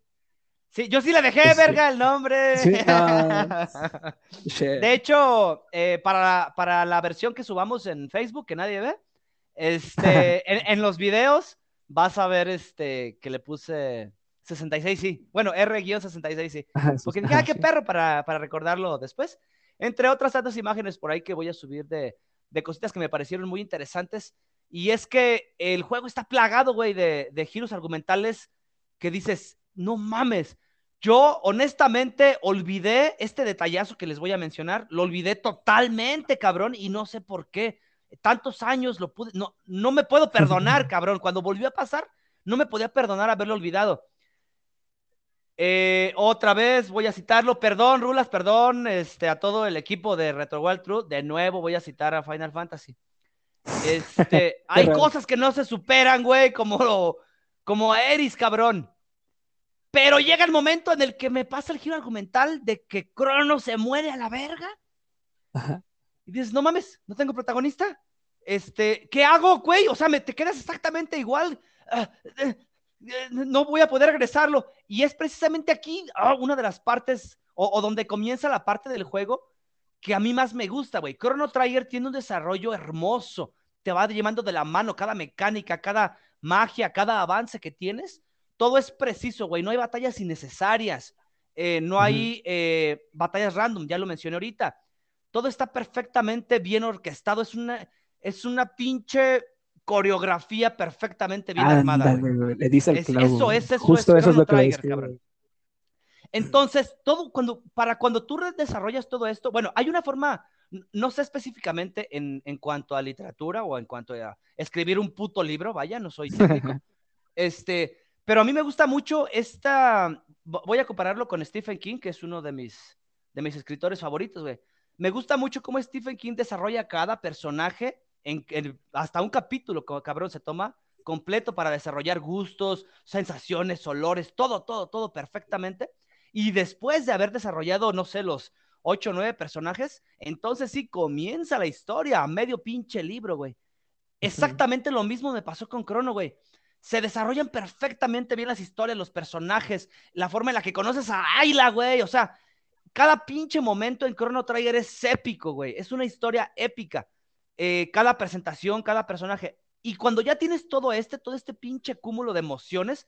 yo sí le dejé, verga, el nombre. de hecho, eh, para, para, la versión que subamos en Facebook, que nadie ve, este, en, los videos vas a ver este, que le puse 66, sí. Bueno, R-66, sí. Porque dije, ah, qué perro para, para, recordarlo después. Entre otras tantas imágenes por ahí que voy a subir de, de cositas que me parecieron muy interesantes. Y es que el juego está plagado, güey, de, de giros argumentales que dices, no mames yo honestamente olvidé este detallazo que les voy a mencionar, lo olvidé totalmente, cabrón, y no sé por qué. Tantos años lo pude, no, no me puedo perdonar, cabrón. Cuando volvió a pasar, no me podía perdonar haberlo olvidado. Eh, otra vez voy a citarlo, perdón, Rulas, perdón, este, a todo el equipo de Retro World Truth. De nuevo voy a citar a Final Fantasy. Este, hay cosas que no se superan, güey, como, como Eris, cabrón. Pero llega el momento en el que me pasa el giro argumental de que Crono se muere a la verga. Y dices, no mames, no tengo protagonista. Este, ¿qué hago, güey? O sea, me te quedas exactamente igual. Ah, eh, eh, no voy a poder regresarlo. Y es precisamente aquí ah, una de las partes, o, donde comienza la parte del juego que a mí más me gusta, güey. Chrono Trigger tiene un desarrollo hermoso. Te va llevando de la mano cada mecánica, cada magia, cada avance que tienes todo es preciso, güey. No hay batallas innecesarias. Eh, no hay eh, batallas random, ya lo mencioné ahorita. Todo está perfectamente bien orquestado. Es una, es una pinche coreografía perfectamente bien armada. le dice el clavo. Eso es, eso Justo eso es lo que cabrón. Entonces, todo cuando, para cuando tú desarrollas todo esto, bueno, hay una forma, no sé específicamente en, en cuanto a literatura o en cuanto a escribir un puto libro, vaya, no soy técnico. este, pero a mí me gusta mucho esta, voy a compararlo con Stephen King, que es uno de mis, de mis escritores favoritos, güey. Me gusta mucho cómo Stephen King desarrolla cada personaje en, hasta un capítulo, como cabrón se toma completo para desarrollar gustos, sensaciones, olores, todo, todo, todo perfectamente. Y después de haber desarrollado, no sé, los ocho o nueve personajes, entonces sí comienza la historia a medio pinche libro, güey. Exactamente lo mismo me pasó con Crono, güey se desarrollan perfectamente bien las historias, los personajes, la forma en la que conoces a Ayla, güey. O sea, cada pinche momento en Chrono Trigger es épico, güey. Es una historia épica. Eh, cada presentación, cada personaje. Y cuando ya tienes todo este, todo este pinche cúmulo de emociones,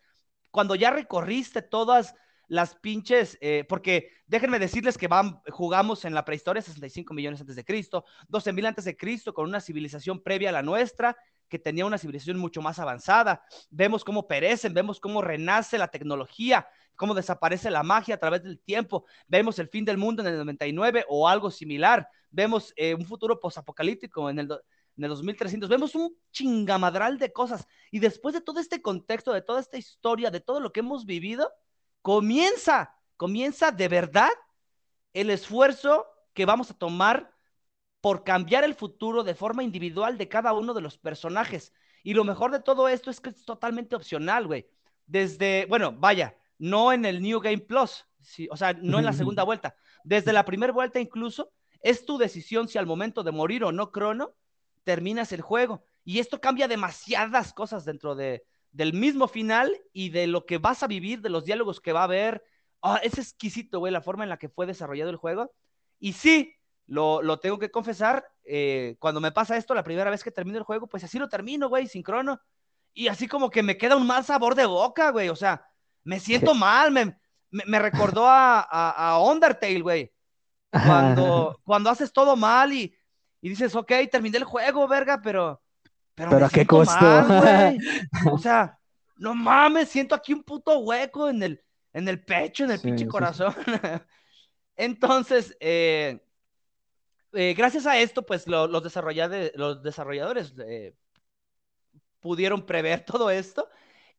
cuando ya recorriste todas las pinches, eh, porque déjenme decirles que van, jugamos en la prehistoria 65 millones antes de Cristo, 12 mil antes de Cristo, con una civilización previa a la nuestra, que tenía una civilización mucho más avanzada. Vemos cómo perecen, vemos cómo renace la tecnología, cómo desaparece la magia a través del tiempo. Vemos el fin del mundo en el 99 o algo similar. Vemos eh, un futuro posapocalíptico en el, en el 2300. Vemos un chingamadral de cosas. Y después de todo este contexto, de toda esta historia, de todo lo que hemos vivido, comienza, comienza de verdad el esfuerzo que vamos a tomar por cambiar el futuro de forma individual de cada uno de los personajes. Y lo mejor de todo esto es que es totalmente opcional, güey. Desde, bueno, vaya, no en el New Game Plus, o sea, no en la segunda vuelta. Desde la primera vuelta incluso, es tu decisión si al momento de morir o no crono, terminas el juego. Y esto cambia demasiadas cosas dentro de, del mismo final y de lo que vas a vivir, de los diálogos que va a haber. Ah, es exquisito, güey, la forma en la que fue desarrollado el juego. Y sí, lo, tengo que confesar, eh, cuando me pasa esto, la primera vez que termino el juego, pues así lo termino, güey, sin crono. Y así como que me queda un mal sabor de boca, güey. O sea, Me siento mal, me, me, recordó a, a, Undertale, güey. Cuando, cuando haces todo mal y, y, dices, ok, terminé el juego, verga, pero. Pero, a qué costo. o sea, no mames, siento aquí un puto hueco en el, en el pecho, en el pinche corazón. Entonces, eh, eh, gracias a esto, pues los, desarrolladores, los desarrolladores eh, pudieron prever todo esto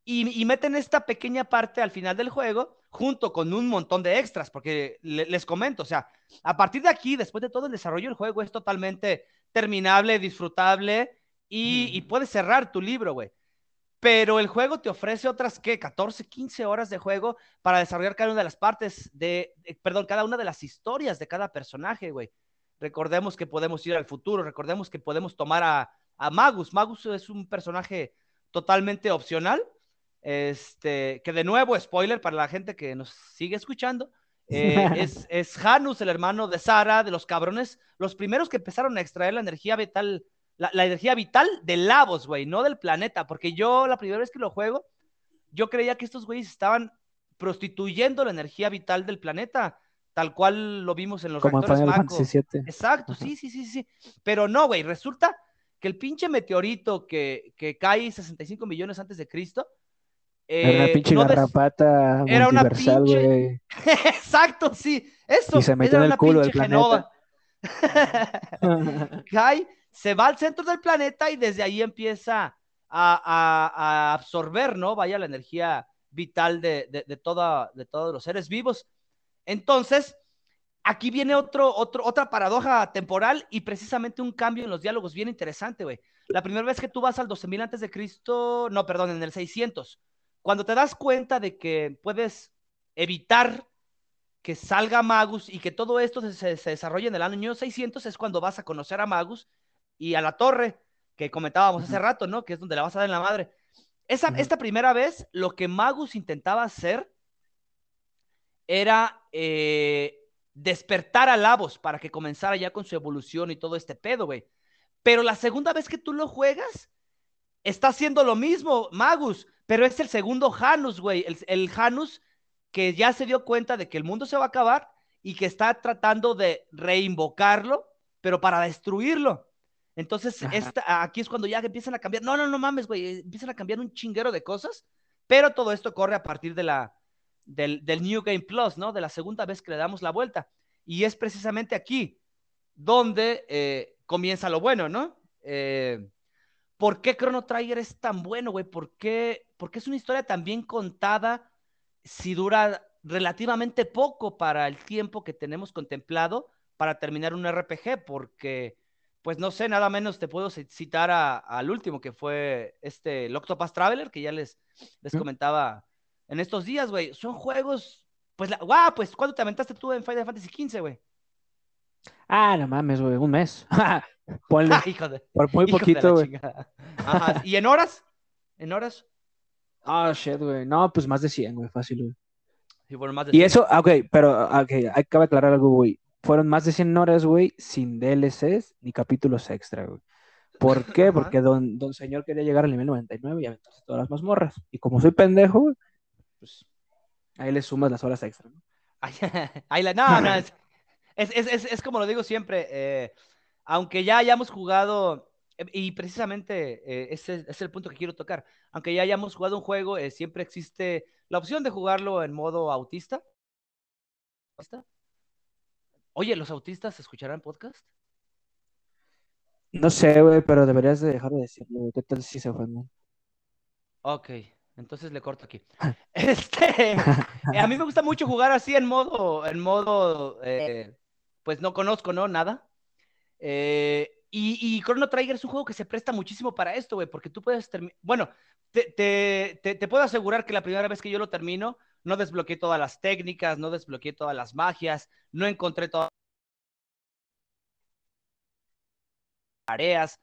y, meten esta pequeña parte al final del juego junto con un montón de extras, porque les comento, o sea, a partir de aquí, después de todo el desarrollo del juego, es totalmente terminable, disfrutable y, y puedes cerrar tu libro, güey. Pero el juego te ofrece otras, ¿qué? 14, 15 horas de juego para desarrollar cada una de las partes de, perdón, cada una de las historias de cada personaje, güey. Recordemos que podemos ir al futuro, recordemos que podemos tomar a, a Magus. Magus es un personaje totalmente opcional, este, que de nuevo, spoiler para la gente que nos sigue escuchando, eh, es, es Janus, el hermano de Sara, de los cabrones, los primeros que empezaron a extraer la energía vital, la, energía vital de Lavos, güey, no del planeta, porque yo la primera vez que lo juego, yo creía que estos güeyes estaban prostituyendo la energía vital del planeta, tal cual lo vimos en los Como reactores Exacto, sí, sí, sí, sí. Pero no, güey, resulta que el pinche meteorito que, que cae 65 millones antes de Cristo, era una eh, pinche garrapata era una pinche... Exacto, sí. Eso. Y se metió en el culo del planeta. Kai se va al centro del planeta y desde ahí empieza a, absorber, ¿no? Vaya la energía vital de, de, toda, de todos los seres vivos. Entonces, aquí viene otro, otro, otra paradoja temporal y precisamente un cambio en los diálogos bien interesante, güey. La primera vez que tú vas al 12.000 antes de Cristo, no, perdón, en el 600, cuando te das cuenta de que puedes evitar que salga Magus y que todo esto se, desarrolle en el año 600 es cuando vas a conocer a Magus y a la torre que comentábamos hace rato, ¿no? Que es donde la vas a dar en la madre. Esa, Esta primera vez, lo que Magus intentaba hacer era eh, despertar a Lavos para que comenzara ya con su evolución y todo este pedo, güey. Pero la segunda vez que tú lo juegas, está haciendo lo mismo, Magus. Pero es el segundo Janus, güey. El, Janus que ya se dio cuenta de que el mundo se va a acabar y que está tratando de reinvocarlo, pero para destruirlo. Entonces, aquí es cuando ya empiezan a cambiar. No, no, no mames, güey. Empiezan a cambiar un chinguero de cosas, pero todo esto corre a partir de la, del, New Game Plus, ¿no? De la segunda vez que le damos la vuelta. Y es precisamente aquí donde eh, comienza lo bueno, ¿no? Eh, ¿Por qué Chrono Trigger es tan bueno, güey? ¿Por qué, es una historia tan bien contada si dura relativamente poco para el tiempo que tenemos contemplado para terminar un RPG? Porque, pues no sé, nada menos te puedo citar al último, que fue este el Octopath Traveler, que ya les, les comentaba en estos días, güey. Son juegos, pues, la, guau, pues, ¿cuándo te aventaste tú en Final Fantasy XV, güey? Ah, no mames, güey, un mes. Ponle. por muy poquito, güey. ¿Y en horas? ¿En horas? Ah, shit, güey. No, pues más de 100, güey, fácil, güey. Y eso, ah, ok, pero ah, okay, hay que aclarar algo, güey. Fueron más de 100 horas, güey, sin DLCs ni capítulos extra, güey. ¿Por qué? Porque don, don señor quería llegar al nivel 99 y aventarse todas las mazmorras. Y como soy pendejo, güey, pues ahí le sumas las horas extra, ¿no? ahí la, no, no, es, es, es, es, como lo digo siempre, eh, aunque ya hayamos jugado, eh, y precisamente eh, ese es el punto que quiero tocar, aunque ya hayamos jugado un juego, eh, siempre existe la opción de jugarlo en modo autista. Oye, ¿los autistas escucharán podcast? No sé, güey, pero deberías de dejar de decirlo. ¿Qué tal si se ofenden? Ok, entonces le corto aquí. Este, a mí me gusta mucho jugar así en modo, en modo, pues no conozco, ¿no? Nada. Eh, y, Chrono Trigger es un juego que se presta muchísimo para esto, güey, porque tú puedes terminar. Bueno, te, puedo asegurar que la primera vez que yo lo termino, no desbloqueé todas las técnicas, no desbloqueé todas las magias, no encontré todas las tareas.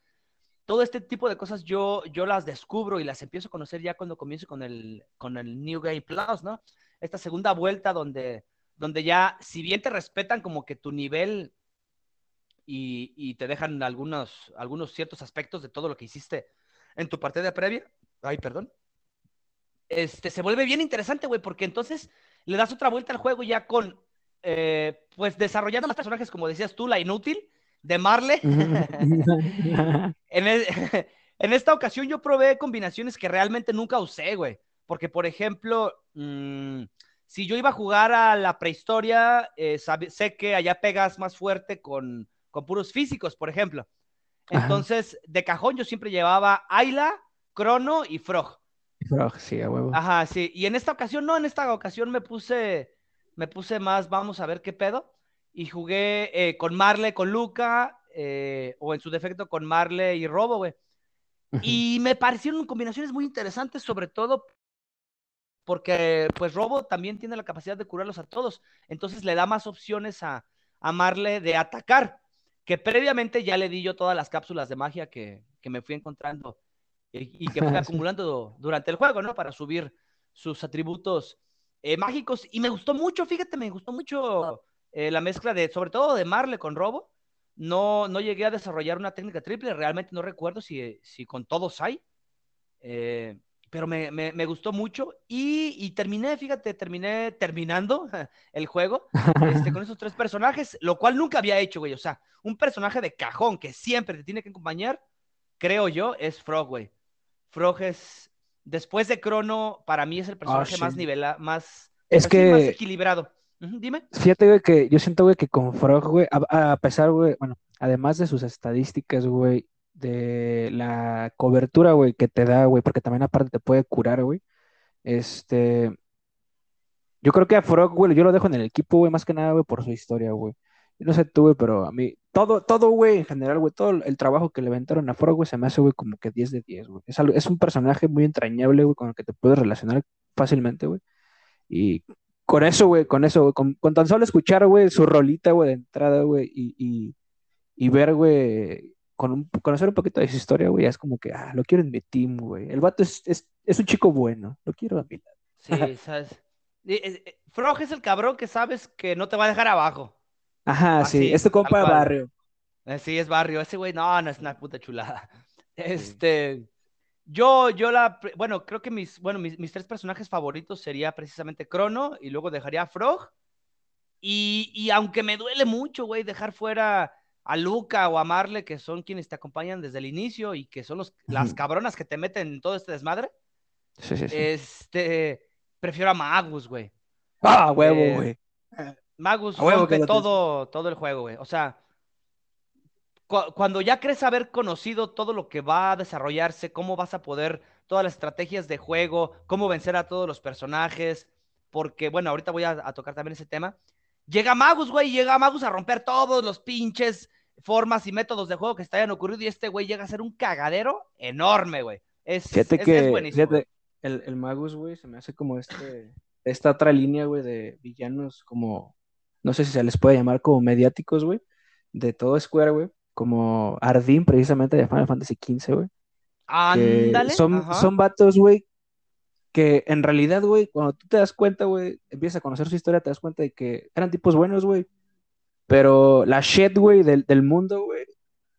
Todo este tipo de cosas yo, yo las descubro y las empiezo a conocer ya cuando comienzo con el, con el New Game Plus, ¿no? Esta segunda vuelta donde, donde ya, si bien te respetan como que tu nivel y, te dejan algunos, algunos ciertos aspectos de todo lo que hiciste en tu partida previa. Ay, perdón. este, se vuelve bien interesante, güey, porque entonces le das otra vuelta al juego ya con, eh, pues, desarrollando más personajes, como decías tú, la inútil de Marle. en, en, esta ocasión yo probé combinaciones que realmente nunca usé, güey, porque, por ejemplo, mmm, si yo iba a jugar a la prehistoria, eh, sabe, sé que allá pegas más fuerte con, con puros físicos, por ejemplo. Entonces, Ajá. de cajón yo siempre llevaba Ayla, Crono y Frog. Frog, sí, a huevo. Ajá, sí. Y en esta ocasión, no, en esta ocasión me puse, me puse más, vamos a ver qué pedo. Y jugué eh, con Marle, con Luca, eh, o en su defecto con Marle y Robo, güey. Y me parecieron combinaciones muy interesantes, sobre todo porque pues Robo también tiene la capacidad de curarlos a todos, entonces le da más opciones a, a Marle de atacar, que previamente ya le di yo todas las cápsulas de magia que, que me fui encontrando y, y que fui acumulando durante el juego, ¿no? Para subir sus atributos eh, mágicos, y me gustó mucho, fíjate, me gustó mucho eh, la mezcla de, sobre todo de Marle con Robo, no, no llegué a desarrollar una técnica triple, realmente no recuerdo si, si con todos hay, eh, pero me, me, me, gustó mucho y, y, terminé, fíjate, terminé terminando el juego este, con esos tres personajes, lo cual nunca había hecho, güey. O sea, un personaje de cajón que siempre te tiene que acompañar, creo yo, es Frog, güey. Frog es, después de Crono, para mí es el personaje oh, sí. más nivelado, más, es que... más equilibrado. Dime. Fíjate, güey, que yo siento, güey, que con Frog, güey, a, pesar, güey, bueno, además de sus estadísticas, güey, de la cobertura, güey, que te da, güey, porque también aparte te puede curar, güey. Este, yo creo que a Frog, güey, yo lo dejo en el equipo, güey, más que nada, güey, por su historia, güey. No sé tú, güey, pero a mí, todo, todo, güey, en general, güey, todo el trabajo que le aventaron a Frog, güey, se me hace, güey, como que 10 de 10, güey. Es, es un personaje muy entrañable, güey, con el que te puedes relacionar fácilmente, güey. Y con eso, güey, con eso, güey, con, con, tan solo escuchar, güey, su rolita, güey, de entrada, güey, y, y, y ver, güey, con un, conocer un poquito de su historia, güey, es como que, ah, lo quiero en mi team, güey. El vato es, es, es, un chico bueno, lo quiero a mi lado. Sí, sabes. Frog es el cabrón que sabes que no te va a dejar abajo. Ajá, Así, sí, es tu compa de barrio. Eh, sí, es barrio. Ese güey, no, no es una puta chulada. Este, sí. Yo, yo la, bueno, creo que mis, bueno, mis, mis, tres personajes favoritos sería precisamente Crono y luego dejaría a Frog. Y, y aunque me duele mucho, güey, dejar fuera a Luca o a Marle, que son quienes te acompañan desde el inicio y que son los, las cabronas que te meten en todo este desmadre. Sí, sí, sí. Este, prefiero a Magus, güey. Ah, huevo, güey. Eh, Magus que todo, todo el juego, güey. O sea, cu cuando ya crees haber conocido todo lo que va a desarrollarse, cómo vas a poder, todas las estrategias de juego, cómo vencer a todos los personajes, porque, bueno, ahorita voy a, a tocar también ese tema. Llega Magus, güey, llega Magus a romper todos los pinches formas y métodos de juego que te hayan ocurrido y este güey llega a ser un cagadero enorme, güey. Es, fíjate es, que, es buenísimo. Fíjate, el, el, Magus, güey, se me hace como este, esta otra línea, güey, de villanos como, no sé si se les puede llamar como mediáticos, güey, de todo Square, güey, como Ardín, precisamente, de Final Fantasy XV, güey. Ándale. Son, son vatos, güey, que en realidad, güey, cuando tú te das cuenta, güey, empiezas a conocer su historia, te das cuenta de que eran tipos buenos, güey, pero la shit, güey, del, del, mundo, güey,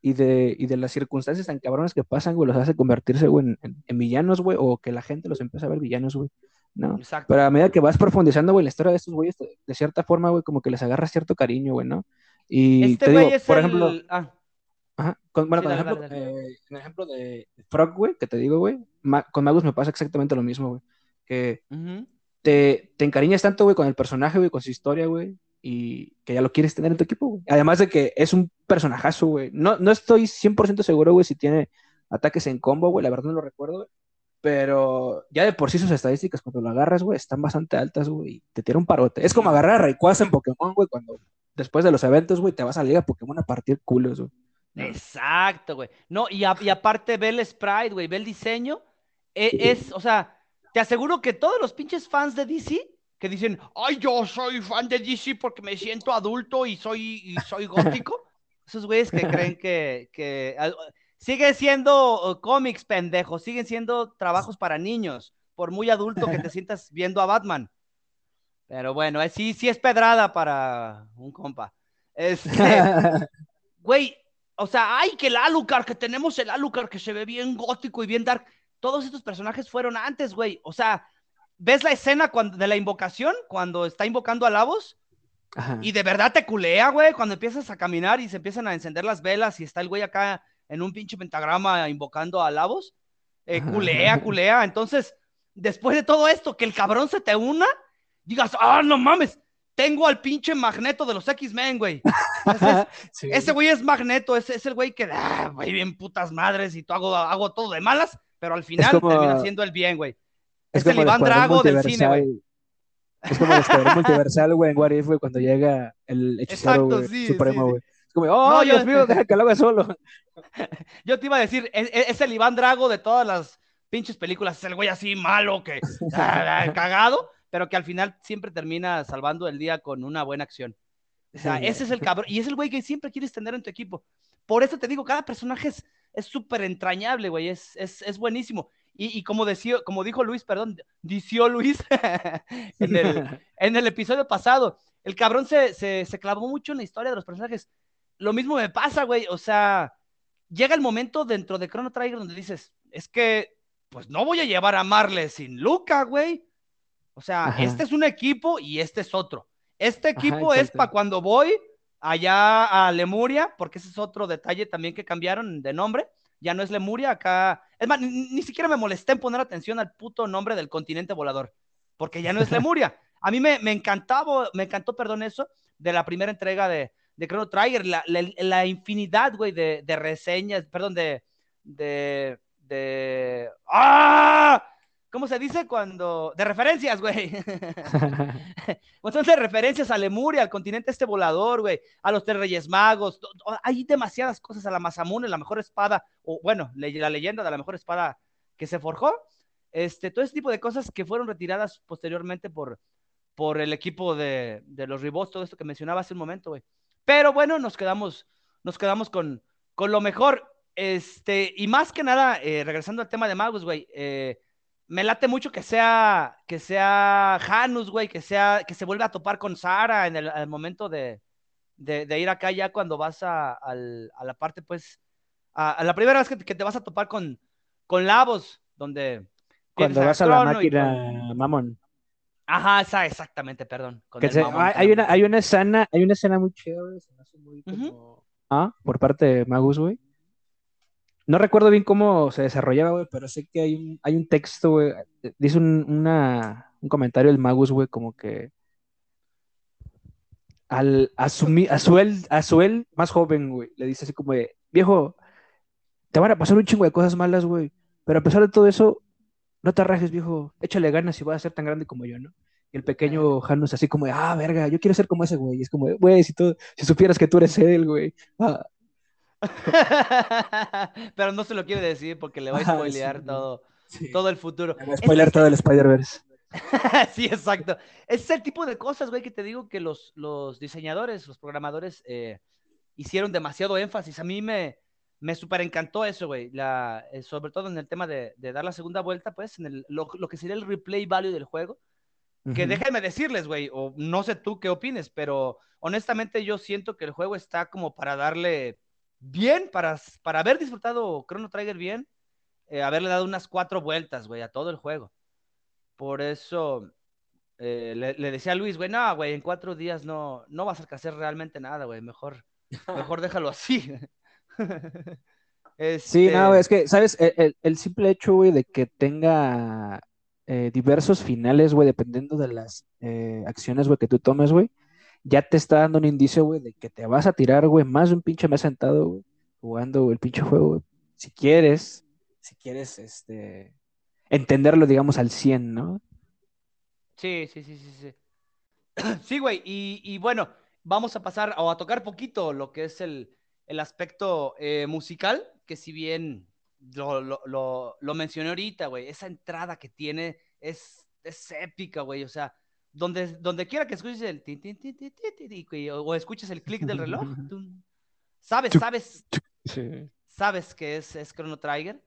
y de, y de las circunstancias tan cabronas que pasan, güey, los hace convertirse, güey, en, en, en, villanos, güey, o que la gente los empieza a ver villanos, güey. ¿no? Exacto. Pero a medida que vas profundizando, güey, la historia de estos güeyes, de, cierta forma, güey, como que les agarra cierto cariño, güey, ¿no? Y este te digo, es por el... ejemplo, ah. Ajá. Con, bueno, sí, con dale, ejemplo, dale, dale. Eh, en el ejemplo de Frog, güey, que te digo, güey, ma con Magus me pasa exactamente lo mismo, güey. Que uh -huh. te, te encariñas tanto, güey, con el personaje, güey, con su historia, güey, y que ya lo quieres tener en tu equipo, güey. Además de que es un personajazo, güey. No, no estoy 100% seguro, güey, si tiene ataques en combo, güey, la verdad no lo recuerdo, güey. Pero ya de por sí sus estadísticas cuando lo agarras, güey, están bastante altas, güey, y te tira un parote. Es como agarrar a Rayquaza en Pokémon, güey, cuando después de los eventos, güey, te vas a Liga Pokémon a partir culos, güey. Exacto, güey. No, y, a, y, aparte ve el sprite, güey, ve el diseño. Es, es, o sea, te aseguro que todos los pinches fans de DC que dicen, ay, yo soy fan de DC porque me siento adulto y soy, y soy gótico. Esos güeyes que creen que, que sigue siendo uh, cómics, pendejos, siguen siendo trabajos para niños, por muy adulto que te sientas viendo a Batman. Pero bueno, eh, sí, sí es pedrada para un compa. Este, güey, o sea, ay, que el Alucard, que tenemos el Alucard que se ve bien gótico y bien dark. Todos estos personajes fueron antes, güey. O sea, ves la escena cuando, de la invocación, cuando está invocando a Lavos, y de verdad te culea, güey, cuando empiezas a caminar y se empiezan a encender las velas y está el güey acá en un pinche pentagrama invocando a Lavos. Eh, culea, culea. Entonces, después de todo esto, que el cabrón se te una, digas, ah, no mames, tengo al pinche magneto de los X-Men, güey. Ese güey es magneto, ese es el güey que, ah, güey, bien putas madres y tú hago, hago todo de malas, pero al final termina siendo el bien, güey. Es, el Iván Drago del cine, güey. Es como el escuadrón multiversal, güey, en What If, güey, cuando llega el hechicero supremo, güey. Es como, oh, Dios mío, deja que lo haga solo. Yo te iba a decir, es, el Iván Drago de todas las pinches películas, es el güey así malo que ah, cagado, pero que al final siempre termina salvando el día con una buena acción. O sea, ese es el cabrón, y es el güey que siempre quieres tener en tu equipo. Por eso te digo, cada personaje es súper entrañable, güey, es, es, es buenísimo. Y, como, decía, como dijo Luis, perdón, dició Luis en, el, en, el, episodio pasado, el cabrón se, se, se, clavó mucho en la historia de los personajes. Lo mismo me pasa, güey. O sea, llega el momento dentro de Chrono Trigger donde dices, es que, pues no voy a llevar a Marle sin Luca, güey. O sea, este es un equipo y este es otro. Este equipo es para cuando voy allá a Lemuria, porque ese es otro detalle también que cambiaron de nombre ya no es Lemuria, acá. Es más, ni, siquiera me molesté en poner atención al puto nombre del continente volador, porque ya no es Lemuria. A mí me, me encantaba, me encantó, perdón, eso, de la primera entrega de, de Chrono Trigger, la, la, infinidad, güey, de, de, reseñas, perdón, de, de, de, ¡ah! ¿Cómo se dice cuando? De referencias, güey. de referencias a Lemuria, al continente este volador, güey, a los tres reyes magos. Hay demasiadas cosas a la Masamune, la mejor espada, o bueno, la leyenda de la mejor espada que se forjó. Este, todo ese tipo de cosas que fueron retiradas posteriormente por, por el equipo de, de los Ribos, todo esto que mencionaba hace un momento, güey. Pero bueno, nos quedamos, nos quedamos con, con lo mejor. Este, y más que nada, eh, regresando al tema de magos, güey, eh, me late mucho que sea, que sea Janus, güey, que sea, que se vuelva a topar con Sara en el, momento de, de, ir acá ya cuando vas a, a la parte, pues, a, la primera vez que, te vas a topar con, con Lavos, donde... Cuando vas a la máquina, mamón. Ajá, esa, exactamente, perdón. hay, una, hay una escena, hay una escena muy chévere, se me hace muy como... Ah, por parte de Magus, güey no recuerdo bien cómo se desarrollaba, güey, pero sé que hay un, hay un texto, güey. Dice un, una, un comentario del Magus, güey, como que al, a, su, a, su él, a su él más joven, güey, le dice así como de, viejo, te van a pasar un chingo de cosas malas, güey, pero a pesar de todo eso, no te arrajes, viejo, échale ganas y vas a ser tan grande como yo, ¿no? Y el pequeño Janus así como de, ah, verga, yo quiero ser como ese güey. Y es como, güey, si, si supieras que tú eres él, güey. Ah, Pero no se lo quiere decir porque le va a spoilear todo, todo el futuro. Le va a spoilear todo el Spider-Verse. sí, exacto. Es el tipo de cosas, güey, que te digo que los, los diseñadores, los programadores eh, hicieron demasiado énfasis. A mí me, me super encantó eso, güey. La, eh, sobre todo en el tema de, de, dar la segunda vuelta, pues, en el, lo, lo, que sería el replay value del juego. Que déjenme decirles, güey, o no sé tú qué opines, pero honestamente yo siento que el juego está como para darle bien, para, para haber disfrutado Chrono Trigger bien, eh, haberle dado unas cuatro vueltas, güey, a todo el juego. Por eso eh, le, decía a Luis, güey, no, güey, en cuatro días no, no vas a hacer realmente nada, güey, mejor, mejor déjalo así. Sí, no, este es que, ¿sabes? El, simple hecho, güey, de que tenga eh, diversos finales, güey, dependiendo de las acciones, güey, que tú tomes, güey, ya te está dando un indicio, güey, de que te vas a tirar, güey, más de un pinche mes sentado, güey, jugando el pinche juego. Si quieres, si quieres, este, entenderlo, digamos, al 100, ¿no? Sí, sí, sí, sí, sí. Sí, güey, y, bueno, vamos a pasar o a tocar poquito lo que es el, aspecto eh, musical, que si bien lo, lo, lo mencioné ahorita, güey, esa entrada que tiene es, es épica, güey, o sea, donde, donde quiera que escuches el o escuches el clic del reloj, sabes, sabes, sabes que es, es Chrono Trigger.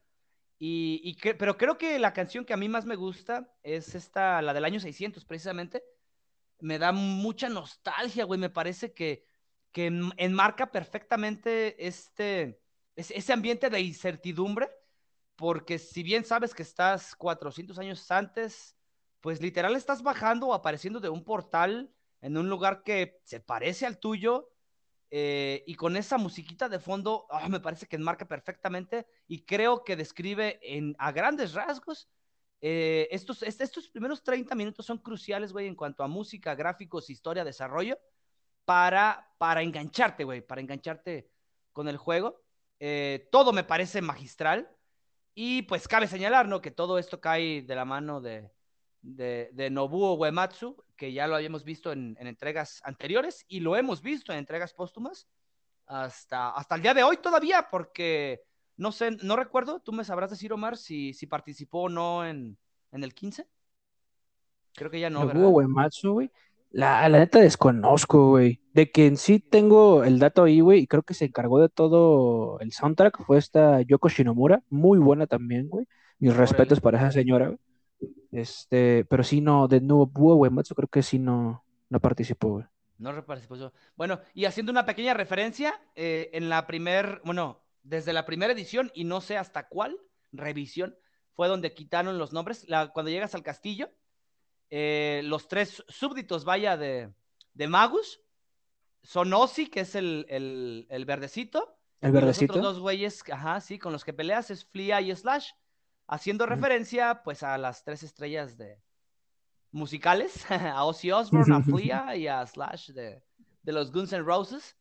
Y, y que, pero creo que la canción que a mí más me gusta es esta, la del año 600, precisamente. Me da mucha nostalgia, güey. Me parece que, que enmarca perfectamente este, ese ambiente de incertidumbre, porque si bien sabes que estás 400 años antes, pues literal estás bajando o apareciendo de un portal en un lugar que se parece al tuyo eh, y con esa musiquita de fondo, oh, me parece que enmarca perfectamente y creo que describe en, a grandes rasgos. Eh, estos, estos primeros 30 minutos son cruciales, güey, en cuanto a música, gráficos, historia, desarrollo, para, para engancharte, güey, para engancharte con el juego. Eh, todo me parece magistral. Y pues cabe señalar, ¿no? Que todo esto cae de la mano de, de, de Nobuo Uematsu, que ya lo habíamos visto en, en, entregas anteriores y lo hemos visto en entregas póstumas hasta, hasta el día de hoy todavía, porque no sé, no recuerdo, tú me sabrás decir, Omar, si, si participó o no en, en el 15. Creo que ya no. Nobuo Uematsu, güey. La, la neta desconozco, güey. De que en sí tengo el dato ahí, güey, y creo que se encargó de todo el soundtrack. Fue esta Yoko Shinomura, muy buena también, güey. Mis respetos para esa señora, güey. Este, pero sí no, de nuevo, Búho Uematsu creo que sí no, no participó, güey. No participó. Bueno, y haciendo una pequeña referencia, eh, en la primer, bueno, desde la primera edición, y no sé hasta cuál revisión, fue donde quitaron los nombres. La, cuando llegas al castillo, eh, los tres súbditos, vaya, de, de Magus, son Ozzy, que es el, el, el verdecito. El verdecito. Y los otros dos güeyes, ajá, sí, con los que peleas es Flia y Slash, haciendo referencia, pues, a las tres estrellas de musicales, a Ozzy Osbourne, a Flia y a Slash de, de los Guns N' Roses.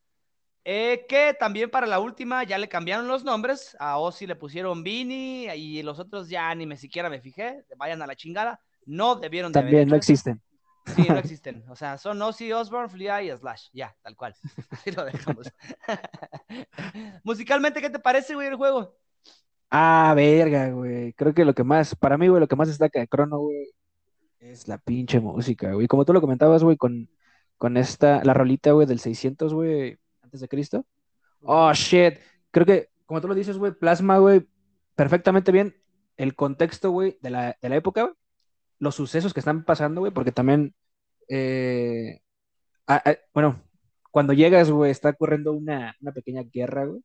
Eh, que también para la última ya le cambiaron los nombres. A Ozzy le pusieron Vini y los otros ya ni me siquiera me fijé. Vayan a la chingada. No debieron de También no existen. Sí, no existen. O sea, son Ozzy Osbourne, Flea y Slash. Ya, tal cual. Así lo dejamos. Musicalmente, ¿qué te parece, güey, el juego? Ah, verga, güey. Creo que lo que más, para mí, güey, lo que más destaca de Chrono, güey, es la pinche música, güey. Como tú lo comentabas, güey, con, con esta, la rolita, güey, del 600, güey, antes de Cristo. Oh, shit. Creo que, como tú lo dices, güey, plasma, güey, perfectamente bien el contexto, güey, de la, de la época, güey los sucesos que están pasando, güey, porque también, eh, bueno, cuando llegas, güey, está ocurriendo una, pequeña guerra, güey,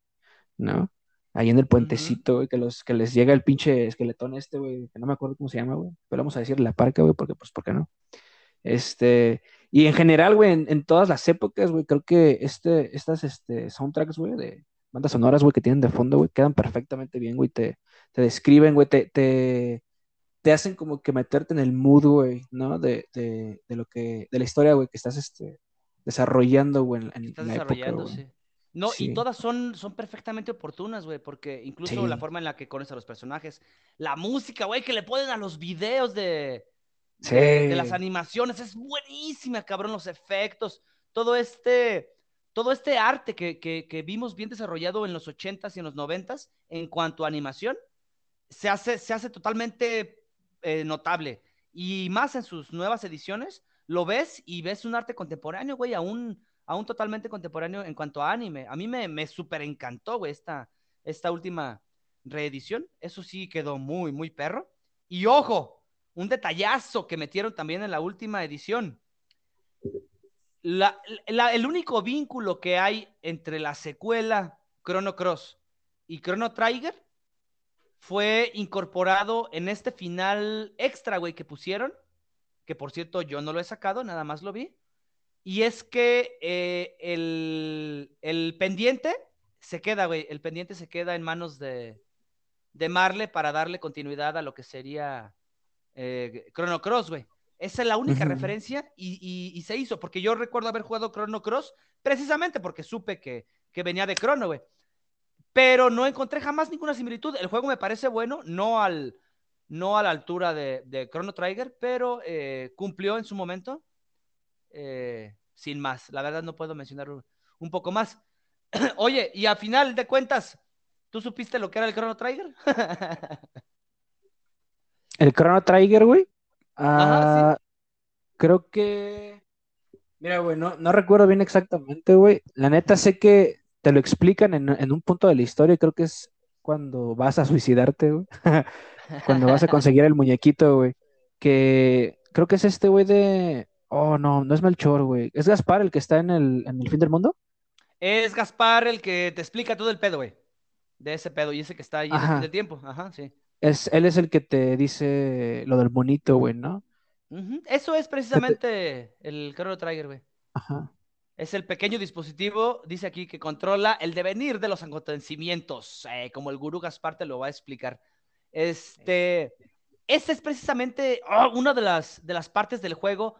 ¿no? Ahí en el puentecito, güey, que, los, que les llega el pinche esqueletón este, güey, que no me acuerdo cómo se llama, güey, pero vamos a decir la parca, güey, porque, pues, ¿por qué no? Este, y en general, güey, en, todas las épocas, güey, creo que este, estas este, soundtracks, güey, de bandas sonoras, güey, que tienen de fondo, güey, quedan perfectamente bien, güey, te, te describen, güey, te, te, te hacen como que meterte en el mood, güey, ¿no? De, de, de, lo que, de la historia, güey, que estás este, desarrollando, güey, en, estás desarrollando, sí. No, y todas son, son perfectamente oportunas, güey, porque incluso la forma en la que conoces a los personajes, la música, güey, que le ponen a los videos de, de, las animaciones, es buenísima, cabrón, los efectos, todo este, todo este arte que, que, que vimos bien desarrollado en los 80s y en los 90s en cuanto a animación, se hace, se hace totalmente eh, notable. Y más en sus nuevas ediciones, lo ves y ves un arte contemporáneo, güey, aún, aún totalmente contemporáneo en cuanto a anime. A mí me, me súper encantó, güey, esta, esta última reedición. Eso sí quedó muy, muy perro. Y ojo, un detallazo que metieron también en la última edición. La, el único vínculo que hay entre la secuela Chrono Cross y Chrono Trigger fue incorporado en este final extra, güey, que pusieron, que por cierto yo no lo he sacado, nada más lo vi. Y es que eh, el, pendiente se queda, güey, el pendiente se queda en manos de, de Marle para darle continuidad a lo que sería eh, Chrono Cross, güey. Esa es la única referencia y, y, se hizo, porque yo recuerdo haber jugado Chrono Cross precisamente porque supe que, que venía de Chrono, güey pero no encontré jamás ninguna similitud. El juego me parece bueno, no, al, no a la altura de, de Chrono Trigger, pero eh, cumplió en su momento. Eh, sin más, la verdad no puedo mencionar un, poco más. Oye, y a final de cuentas, ¿tú supiste lo que era el Chrono Trigger? el Chrono Trigger, güey. Ah, creo que. Mira, güey, no, no recuerdo bien exactamente, güey. La neta sé que te lo explican en, un punto de la historia, creo que es cuando vas a suicidarte, güey. cuando vas a conseguir el muñequito, güey. Que creo que es este güey de. Oh, no, no es Melchor, güey. ¿Es Gaspar el que está en el, en el fin del mundo? Es Gaspar el que te explica todo el pedo, güey. De ese pedo y ese que está ahí en el tiempo. Ajá, sí. Es, él es el que te dice lo del bonito, güey, ¿no? Eso es precisamente el Chrono Trigger, güey. Ajá. Es el pequeño dispositivo, dice aquí, que controla el devenir de los acontecimientos, eh, como el gurú Gaspar te lo va a explicar. Este, esta es precisamente oh, una de las, de las partes del juego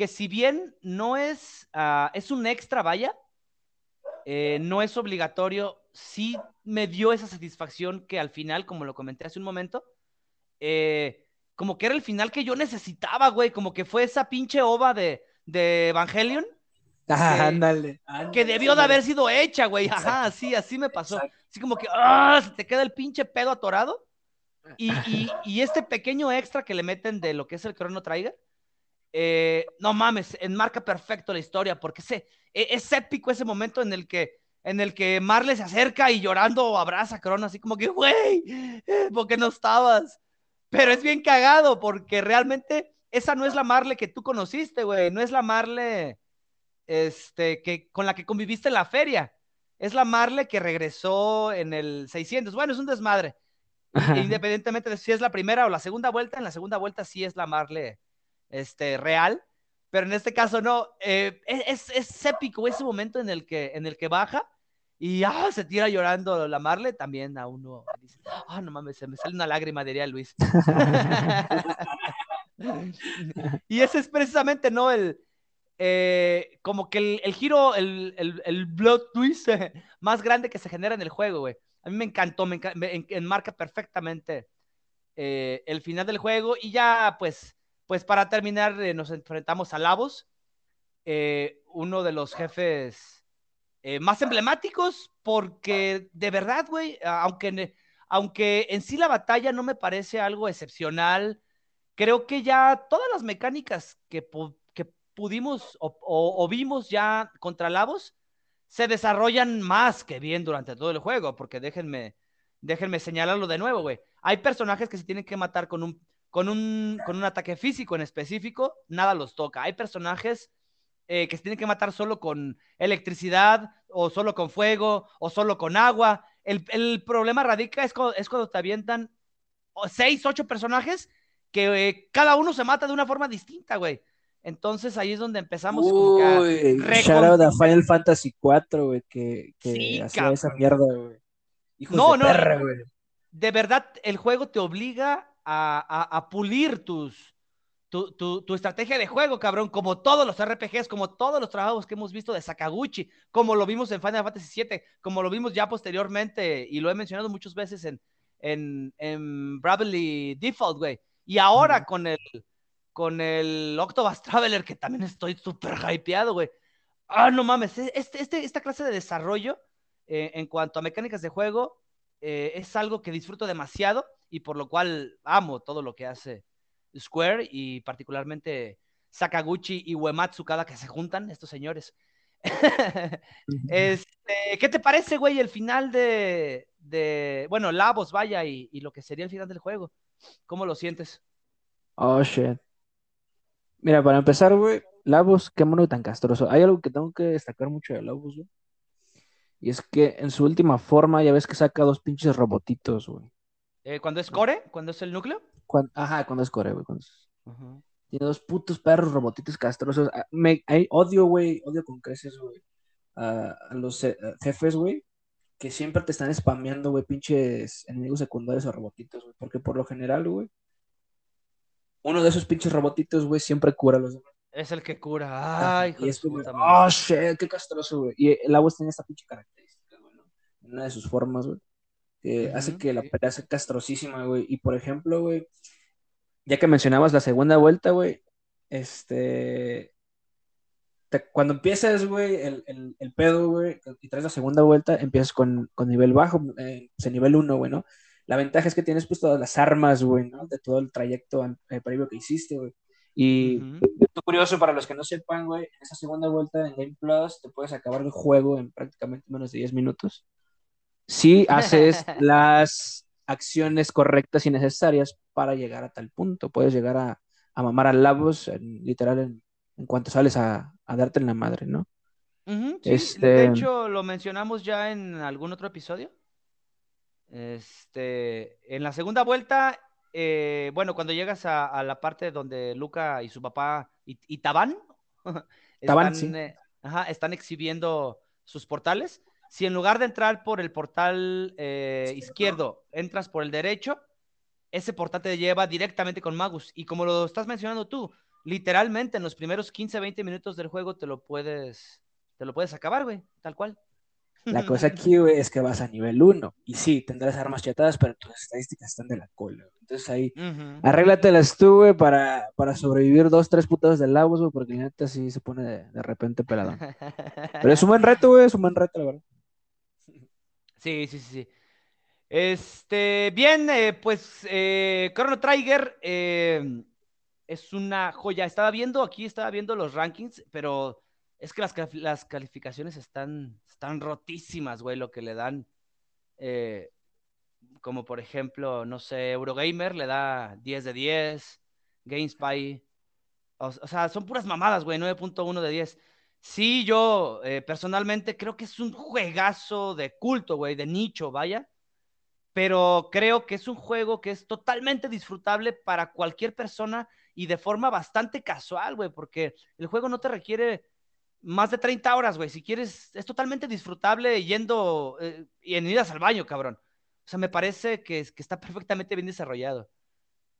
que si bien no es, ah, es un extra, vaya, eh, no es obligatorio, sí me dio esa satisfacción que al final, como lo comenté hace un momento, eh, como que era el final que yo necesitaba, güey, como que fue esa pinche ova de, de Evangelion Ah, que- ándale. que debió de haber sido hecha, güey. Ajá, así, así me pasó. Así como que, ¡ah! Se te queda el pinche pedo atorado. Y, y- y este pequeño extra que le meten de lo que es el Chrono Trigger, eh, no mames, enmarca perfecto la historia, porque ese, e- es épico ese momento en el que en el que Marle se acerca y llorando abraza a Crono, así como que, güey, eh, ¿por qué no estabas? Pero es bien cagado, porque realmente esa no es la Marle que tú conociste, güey, no es la Marle este, que, con la que conviviste en la feria. Es la Marle que regresó en el 600. Bueno, es un desmadre. Ajá. Independientemente de si es la primera o la segunda vuelta, en la segunda vuelta sí es la Marle este, real. Pero en este caso no. Eh, es, es, épico ese momento en el que, en el que baja y ah, se tira llorando la Marle. También a uno dice, ah, no mames, se me sale una lágrima, diría Luis. y ese es precisamente, ¿no? El, eh, como que el, el giro, el, el, el, blood twist eh, más grande que se genera en el juego, güey. A mí me encantó, me, enca me en enmarca perfectamente eh, el final del juego. Y ya, pues, pues para terminar, eh, nos enfrentamos a Lavos, eh, uno de los jefes eh, más emblemáticos, porque de verdad, güey, aunque, aunque en sí la batalla no me parece algo excepcional, creo que ya todas las mecánicas que pudimos o, o, o, vimos ya contra Lavos se desarrollan más que bien durante todo el juego, porque déjenme, déjenme señalarlo de nuevo, güey. Hay personajes que se tienen que matar con un, con un, con un ataque físico en específico, nada los toca. Hay personajes eh, que se tienen que matar solo con electricidad, o solo con fuego, o solo con agua. El, el problema radica es cuando, es cuando te avientan seis, ocho personajes que eh, cada uno se mata de una forma distinta, güey. Entonces ahí es donde empezamos Uy, a shout out a Final Fantasy 4, güey, que, que Sí, hacía esa mierda, güey. Hijos No, de no, perra, güey. de verdad el juego te obliga a, a- a pulir tus, tu, tu- tu estrategia de juego, cabrón, como todos los RPGs, como todos los trabajos que hemos visto de Sakaguchi, como lo vimos en Final Fantasy VII, como lo vimos ya posteriormente, y lo he mencionado muchas veces en, en, en Bravely Default, güey. Y ahora con el, con el Octobus Traveler, que también estoy súper hypeado, güey. Ah, no mames, e- este, este, esta clase de desarrollo eh, en cuanto a mecánicas de juego eh, es algo que disfruto demasiado y por lo cual amo todo lo que hace Square y particularmente Sakaguchi y Uematsu cada que se juntan estos señores. este, ¿Qué te parece, güey, el final de, de bueno, Lavos, vaya, y, y, lo que sería el final del juego? ¿Cómo lo sientes? Oh, shit. Mira, para empezar, güey, Labos, qué mono tan castroso. Hay algo que tengo que destacar mucho de Labos, güey. Y es que en su última forma ya ves que saca dos pinches robotitos, güey. Eh, ¿Cuando es core? ¿Cuando es el núcleo? Ajá, cuando es core, güey. Tiene dos putos perros robotitos castrosos. Ah, Me, hay odio, güey, odio con creces, güey. A, a los eh, jefes, güey, que siempre te están spameando, güey, pinches enemigos secundarios o robotitos, güey. Porque por lo general, güey, uno de esos pinches robotitos, güey, siempre cura a los demás. Es el que cura. Ay, hijo y es como, oh, shit, qué castroso, güey. Y el agua tiene esta pinche característica, güey, ¿no? En una de sus formas, güey, que hace que la pelea sea castrosísima, güey. Y por ejemplo, güey, ya que mencionabas la segunda vuelta, güey, este. te- cuando empiezas, güey, el, el, el pedo, güey, y traes la segunda vuelta, empiezas con, con nivel bajo, eh, nivel 1, güey, ¿no? La ventaja es que tienes pues todas las armas, güey, ¿no? De todo el trayecto eh, previo que hiciste, güey. Y Ujú. Dato curioso para los que no sepan, güey, en esa segunda vuelta en Game Plus te puedes acabar el juego en prácticamente menos de 10 minutos. Si haces las acciones correctas y necesarias para llegar a tal punto. Puedes llegar a, a mamar al labos, en- literal, en, en cuanto sales a, a darte en la madre, ¿no? Sí, Este- de hecho lo mencionamos ya en algún otro episodio. Este, en la segunda vuelta eh, bueno, cuando llegas a, la parte donde Luca y su papá y, y Tabán, están, eh, están exhibiendo sus portales. Si en lugar de entrar por el portal eh, izquierdo, entras por el derecho, ese portal te lleva directamente con Magus. Y como lo estás mencionando tú, literalmente en los primeros 15, 20 minutos del juego te lo puedes, te lo puedes acabar, güey, tal cual. La cosa aquí, güey, es que vas a nivel 1. Y sí, tendrás armas chatadas, pero tus estadísticas están de la cola. Entonces ahí, arréglatelas tú, güey, para, para sobrevivir dos, tres putados del lagos, güey, porque la neta sí se pone de, repente pelado. Pero es un buen reto, güey, es un buen reto, la verdad. Sí, sí, sí. Este, bien, eh, pues eh, Chrono Trigger eh, es una joya. Estaba viendo, aquí estaba viendo los rankings, pero es que las, las calificaciones están, están rotísimas, güey, lo que le dan. Eh, como por ejemplo, no sé, Eurogamer le da 10 de 10, GameSpy. O, sea, son puras mamadas, güey, 9.1 de 10. Sí, yo eh, personalmente creo que es un juegazo de culto, güey, de nicho, vaya. Pero creo que es un juego que es totalmente disfrutable para cualquier persona y de forma bastante casual, güey, porque el juego no te requiere más de 30 horas, güey. Si quieres, es totalmente disfrutable yendo eh, y en idas al baño, cabrón. O sea, me parece que, que está perfectamente bien desarrollado.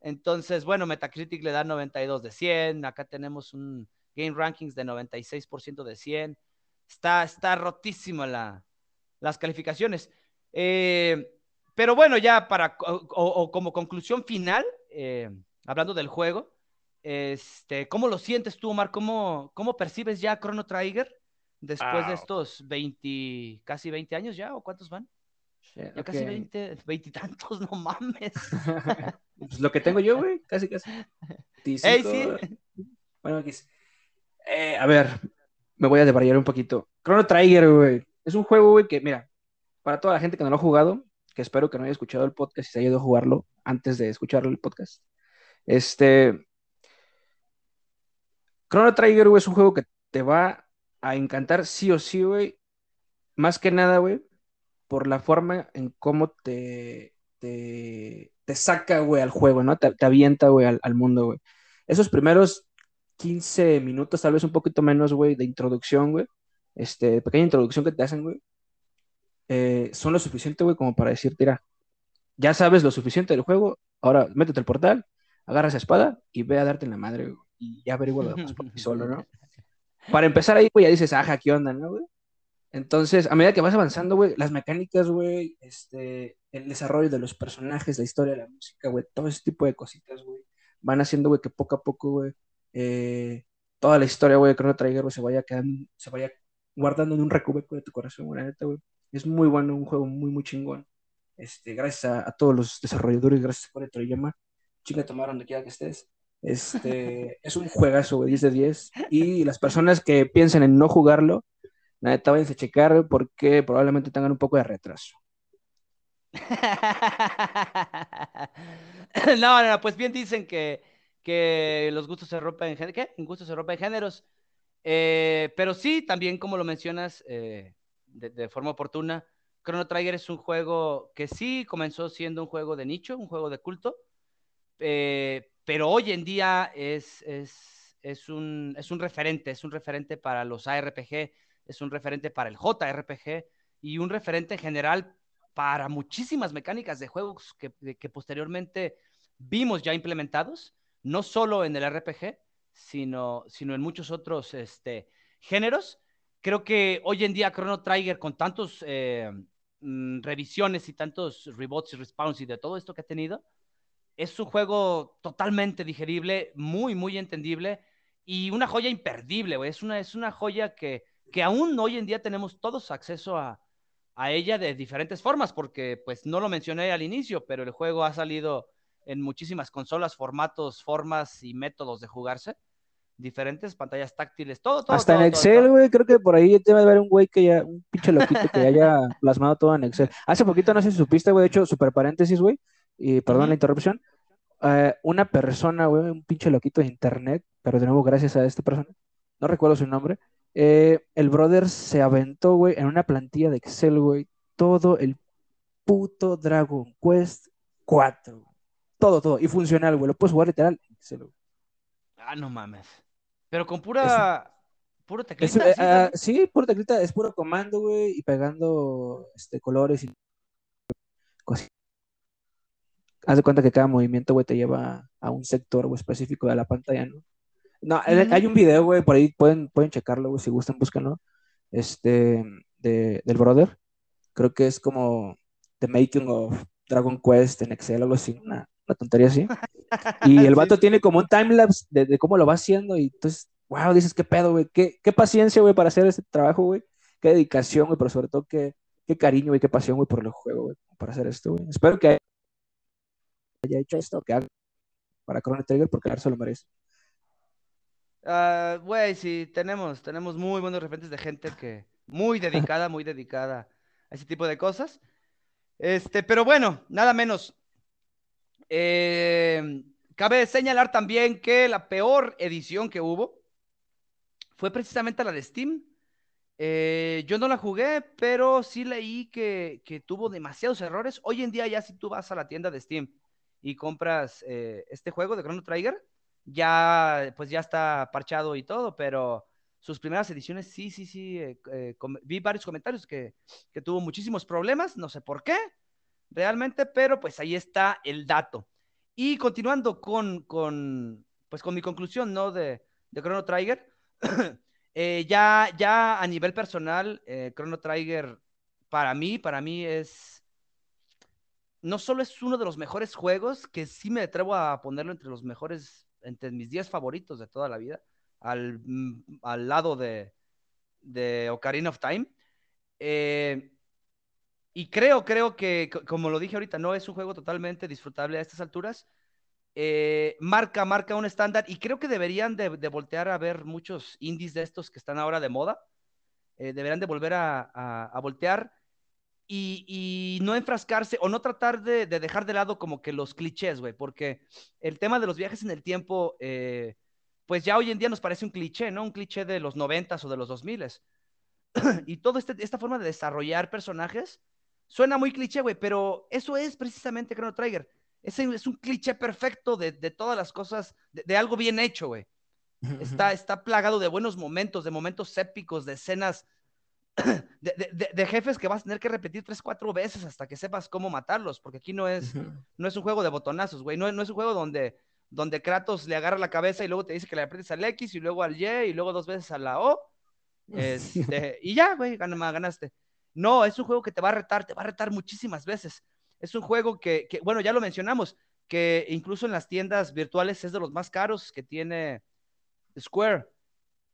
Entonces, bueno, Metacritic le da 92 de 100. Acá tenemos un Game Rankings de 96% de 100. Está, está rotísima la, las calificaciones. Eh, pero bueno, ya para, o, como conclusión final, eh, hablando del juego, este, ¿Cómo lo sientes tú, Omar? ¿Cómo, cómo percibes ya Chrono Trigger después de estos 20, casi 20 años ya? ¿O cuántos van? ya casi 20, 20 y tantos, no mames. pues lo que tengo yo, güey, casi, casi. Ey, sí. Bueno, aquí eh, a ver, me voy a debrayar un poquito. Chrono Trigger, güey, es un juego, güey, que, mira, para toda la gente que no lo ha jugado, que espero que no haya escuchado el podcast y se haya ido a jugarlo antes de escuchar el podcast. Este, Chrono Trigger, güey, es un juego que te va a encantar sí o sí, güey. Más que nada, güey, por la forma en cómo te, te, saca, güey, al juego, ¿no? Te, avienta, güey, al, mundo, güey. Esos primeros 15 minutos, tal vez un poquito menos, güey, de introducción, güey. Este, pequeña introducción que te hacen, güey. Eh, son lo suficiente, güey, como para decir, mira, ya sabes lo suficiente del juego, ahora métete al portal, agarra esa espada y ve a darte en la madre, güey y ya averiguo lo demás por ti solo, ¿no? Para empezar ahí, güey, ya dices, ajá, ¿qué onda, no, güey? Entonces, a medida que vas avanzando, güey, las mecánicas, güey, este, el desarrollo de los personajes, la historia, la música, güey, todo ese tipo de cositas, güey, van haciendo, güey, que poco a poco, güey, eh, toda la historia, güey, de Chrono Trigger, se vaya quedando, se vaya guardando en un recubeco de tu corazón, güey, neta, güey. Es muy bueno, un juego muy, muy chingón. Este, gracias a, todos los desarrolladores, gracias a Core Toriyama. Chinga, tomaron donde quiera que estés. Este, es un juegazo, güey, 10 de 10. Y las personas que piensen en no jugarlo, neta, vayan a checar porque probablemente tengan un poco de retraso. no, no, pues bien dicen que, que los gustos se rompen en géneros. ¿Qué? En gustos se rompen géneros. Eh, pero sí, también como lo mencionas eh, de, forma oportuna, Chrono Trigger es un juego que sí comenzó siendo un juego de nicho, un juego de culto, eh, pero hoy en día es, es, un, es un referente, es un referente para los ARPG, es un referente para el JRPG y un referente en general para muchísimas mecánicas de juegos que, que posteriormente vimos ya implementados, no solo en el RPG, sino, sino en muchos otros este, géneros. Creo que hoy en día Chrono Trigger, con tantos eh, mm, revisiones y tantos reboots y respawns y de todo esto que ha tenido, es un juego totalmente digerible, muy, muy entendible y una joya imperdible. Es una, es una joya que, que aún hoy en día tenemos todos acceso a, a ella de diferentes formas, porque pues no lo mencioné al inicio, pero el juego ha salido en muchísimas consolas, formatos, formas y métodos de jugarse. Diferentes pantallas táctiles, todo, todo. Hasta en Excel, güey, creo que por ahí te va a haber un güey que ya, un pinche loquito que haya plasmado todo en Excel. Hace poquito, no sé si supiste, güey, de hecho, super paréntesis, güey, y perdón la interrupción, eh, una persona, güey, un pinche loquito de internet, pero de nuevo gracias a esta persona, no recuerdo su nombre, eh, el brother se aventó, güey, en una plantilla de Excel, güey, todo el puto Dragon Quest 4. Todo, todo. Y funcional, güey. Lo puedes jugar literal. Ah, no mames. Pero con pura. puro teclita. ¿sí, uh, sí, puro teclita, es puro comando, güey. Y pegando este, colores y Haz de cuenta que cada movimiento, güey, te lleva a un sector o específico de la pantalla, ¿no? No, hay un video, güey, por ahí pueden, pueden checarlo, güey, si gustan, búscanlo. Este, de, del brother. Creo que es como The Making of Dragon Quest en Excel, algo así, una, tontería así. Y el vato tiene como un timelapse de, de cómo lo va haciendo y entonces, wow, dices, qué pedo, güey, qué, qué paciencia, güey, para hacer ese trabajo, güey, qué dedicación, güey, pero sobre todo qué, qué cariño, güey, qué pasión, güey, por el juego, güey, para hacer esto, güey. Espero que haya hecho esto, que haga para Chrono Trigger, porque a ver se lo merece. Uh, güey, sí, tenemos, tenemos muy buenos referentes de gente que muy dedicada, muy dedicada a ese tipo de cosas. Este, pero bueno, nada menos. Eh, cabe señalar también que la peor edición que hubo fue precisamente la de Steam. Eh, yo no la jugué, pero sí leí que, que, tuvo demasiados errores. Hoy en día ya si tú vas a la tienda de Steam y compras eh, este juego de Chrono Trigger, ya pues ya está parchado y todo, pero sus primeras ediciones sí, sí, sí, vi varios comentarios que, tuvo muchísimos problemas, no sé por qué realmente, pero pues ahí está el dato. Y continuando con, con pues con mi conclusión, ¿no? De, de Chrono Trigger, eh, ya, ya a nivel personal, Chrono Trigger para mí, para mí es, no solo es uno de los mejores juegos, que sí me atrevo a ponerlo entre los mejores entre mis 10 favoritos de toda la vida, al, mm, al lado de, de Ocarina of Time. Eh, y creo, creo que, como lo dije ahorita, no es un juego totalmente disfrutable a estas alturas. Eh, marca, marca un estándar y creo que deberían de, voltear a ver muchos indies de estos que están ahora de moda. Eh, deberían de volver a, a, voltear y, y, no enfrascarse o no tratar de, de, dejar de lado como que los clichés, güey, porque el tema de los viajes en el tiempo, eh, pues ya hoy en día nos parece un cliché, ¿no? Un cliché de los noventas o de los dos miles. y toda este, esta forma de desarrollar personajes suena muy cliché, güey, pero eso es precisamente Chrono Trigger. Es, es un cliché perfecto de, de todas las cosas, de, de algo bien hecho, güey. Está, está plagado de buenos momentos, de momentos épicos, de escenas de, jefes que vas a tener que repetir tres, cuatro veces hasta que sepas cómo matarlos, porque aquí no es, no es un juego de botonazos, güey, no, no, es un juego donde, donde Kratos le agarra la cabeza y luego te dice que le aprietes al X y luego al Y y luego dos veces a la O, este, y ya, güey, ganaste. No, es un juego que te va a retar, te va a retar muchísimas veces. Es un juego que, que, bueno, ya lo mencionamos, que incluso en las tiendas virtuales es de los más caros que tiene Square.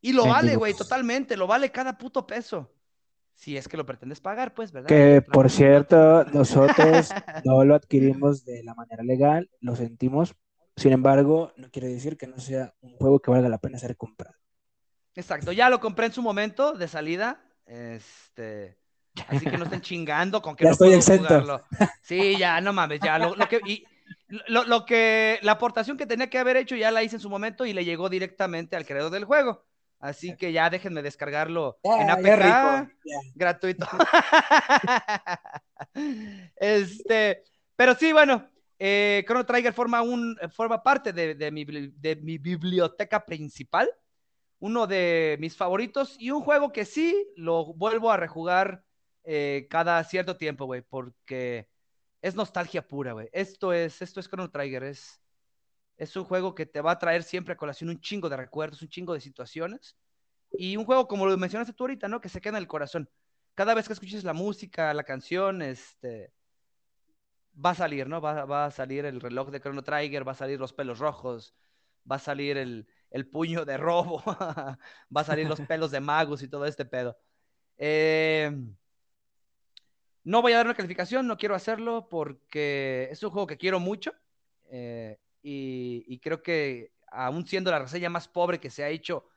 Y lo vale, güey, totalmente, lo vale cada puto peso si es que lo pretendes pagar, pues, ¿verdad? Que por cierto, nosotros no lo adquirimos de la manera legal, lo sentimos. Sin embargo, no quiere decir que no sea un juego que valga la pena ser comprado. Exacto, ya lo compré en su momento de salida. Este, así que no estén chingando con que ya no estoy exento. Jugarlo. Sí, ya, no mames, ya lo, que y, lo, lo, que la aportación que tenía que haber hecho ya la hice en su momento y le llegó directamente al creador del juego. Así que ya déjenme descargarlo en APK gratuito. este, pero sí, bueno, eh, Chrono Trigger forma, un, forma parte de, de, mi, de, mi, biblioteca principal, uno de mis favoritos y un juego que sí lo vuelvo a rejugar eh, cada cierto tiempo, güey, porque es nostalgia pura, güey. Esto es, esto es Chrono Trigger, es, es un juego que te va a traer siempre a colación un chingo de recuerdos, un chingo de situaciones. Y un juego, como lo mencionaste tú ahorita, ¿no? Que se queda en el corazón. Cada vez que escuches la música, la canción, este. Va a salir, ¿no? Va, va a salir el reloj de Chrono Trigger, va a salir los pelos rojos, va a salir el, el puño de robo, va a salir los pelos de Magus y todo este pedo. Eh, no voy a dar una calificación, no quiero hacerlo porque es un juego que quiero mucho. Eh, y, creo que aún siendo la reseña más pobre que se ha hecho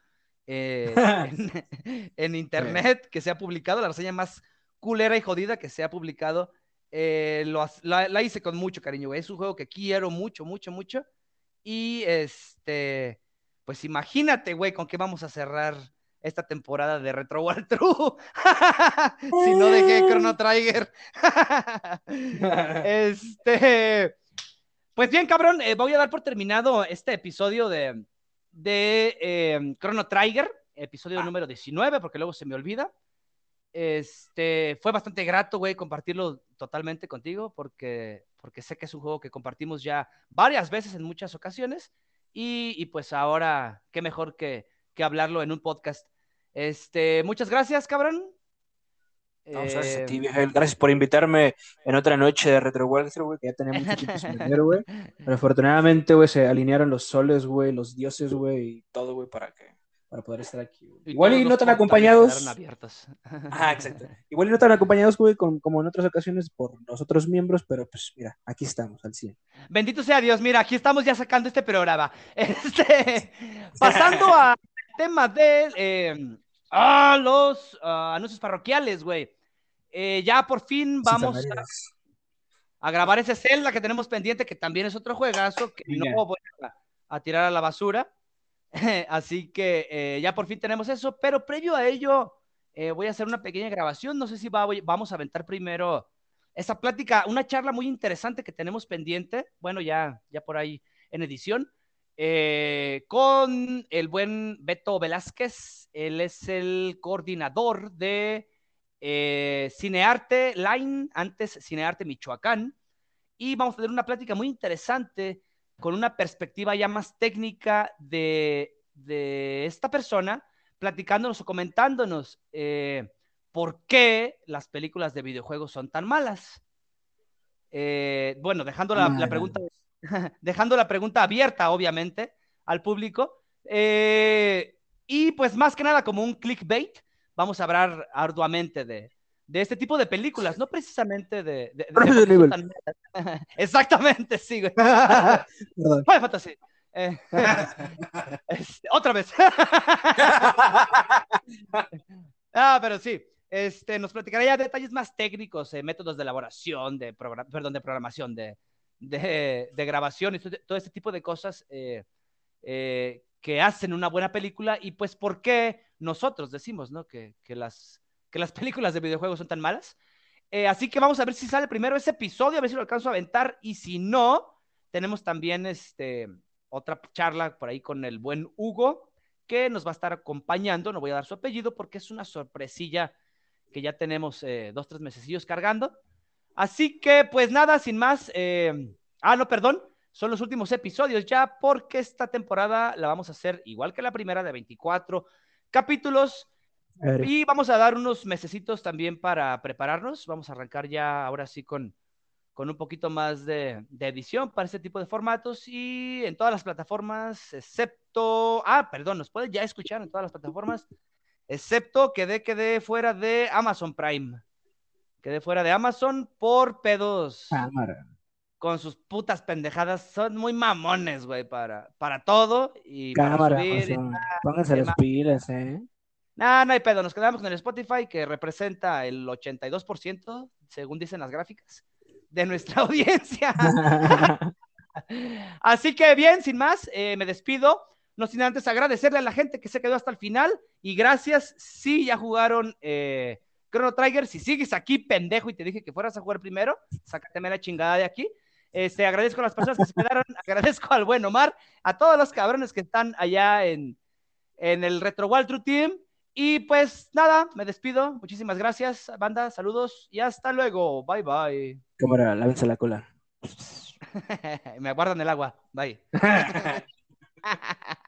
eh, en, internet, que se ha publicado, la reseña más culera y jodida que se ha publicado, eh, la, hice con mucho cariño, Es un juego que quiero mucho, mucho, mucho. Y este, pues imagínate, güey, con qué vamos a cerrar esta temporada de Retro War True. si no dejé Chrono Trigger. este Pues bien, cabrón, eh, voy a dar por terminado este episodio de, de eh, Chrono Trigger, episodio Ah. número 19, porque luego se me olvida. Este, fue bastante grato, güey, compartirlo totalmente contigo, porque, porque sé que es un juego que compartimos ya varias veces en muchas ocasiones. Y, y pues ahora, qué mejor que, que hablarlo en un podcast. Este, muchas gracias, cabrón. No, gracias a ti, viejo. Gracias por invitarme en otra noche de Retro güey, que ya tenía mucho tiempo sin venir, güey. Pero afortunadamente, güey, se alinearon los soles, güey, los dioses, güey, y todo, güey, para que para poder estar aquí. güey. y Igual y no tan acompañados. abiertos. Ajá, exacto. Igual y no tan acompañados, güey, con- como en otras ocasiones por los otros miembros, pero pues mira, aquí estamos, al 100. Bendito sea Dios, mira, aquí estamos ya sacando este programa. Este, pasando al tema de eh, ah, los ah, anuncios parroquiales, güey. Eh, ya por fin vamos a, a grabar ese Zelda que tenemos pendiente, que también es otro juegazo que no voy a, a tirar a la basura. Así que eh, ya por fin tenemos eso, pero previo a ello eh, voy a hacer una pequeña grabación. No sé si va- voy- vamos a aventar primero esa plática, una charla muy interesante que tenemos pendiente, bueno, ya, ya por ahí en edición, eh, con el buen Beto Velázquez. Él es el coordinador de eh, Cinearte Line, antes Cinearte Michoacán. Y vamos a tener una plática muy interesante con una perspectiva ya más técnica de, de esta persona, platicándonos o comentándonos eh, por qué las películas de videojuegos son tan malas. Eh, bueno, dejando la, la pregunta, dejando la pregunta abierta, obviamente, al público. Eh, y pues más que nada como un clickbait, vamos a hablar arduamente de, de este tipo de películas, no precisamente de... de- de- tan. Exactamente, sí, güey. Perdón. Final Fantasy. Eh, otra vez. ah, pero sí. Este, nos platicará ya detalles más técnicos, eh, métodos de elaboración, de, perdón, de programación, de, de, de grabación y todo, todo este tipo de cosas eh, eh, que hacen una buena película y pues por qué nosotros decimos ¿no? que, que, las, que las películas de videojuegos son tan malas. Eh, así que vamos a ver si sale primero ese episodio, a ver si lo alcanzo a aventar y si no, tenemos también este, otra charla por ahí con el buen Hugo que nos va a estar acompañando, no voy a dar su apellido porque es una sorpresilla que ya tenemos dos, tres mesecillos cargando. Así que, pues nada, sin más. eh, ah, no, perdón. Son los últimos episodios ya porque esta temporada la vamos a hacer igual que la primera de 24 capítulos. Y vamos a dar unos mesecitos también para prepararnos. Vamos a arrancar ya ahora sí con, con un poquito más de, de edición para este tipo de formatos y en todas las plataformas, excepto... Ah, perdón, nos pueden ya escuchar en todas las plataformas, excepto quedé, quedé fuera de Amazon Prime. Quedé fuera de Amazon por pedos cámara. con sus putas pendejadas. Son muy mamones, güey, para, para todo y para Cámara, subir y o sea, pónganse las pilas, ¿eh? Nah, no hay pedo, nos quedamos con el Spotify que representa el 82%, según dicen las gráficas, de nuestra audiencia. Así que bien, sin más, eh, me despido. No sin antes agradecerle a la gente que se quedó hasta el final y gracias si ya jugaron eh, Chrono Trigger. Si sigues aquí, pendejo, y te dije que fueras a jugar primero, sácateme la chingada de aquí. Este, agradezco a las personas que se quedaron, agradezco al buen Omar, a todos los cabrones que están allá en, en el Retro True Team. Y pues nada, me despido. Muchísimas gracias, banda. Saludos y hasta luego. Bye bye. Cámara, lávense la cola. me guardan el agua. Bye.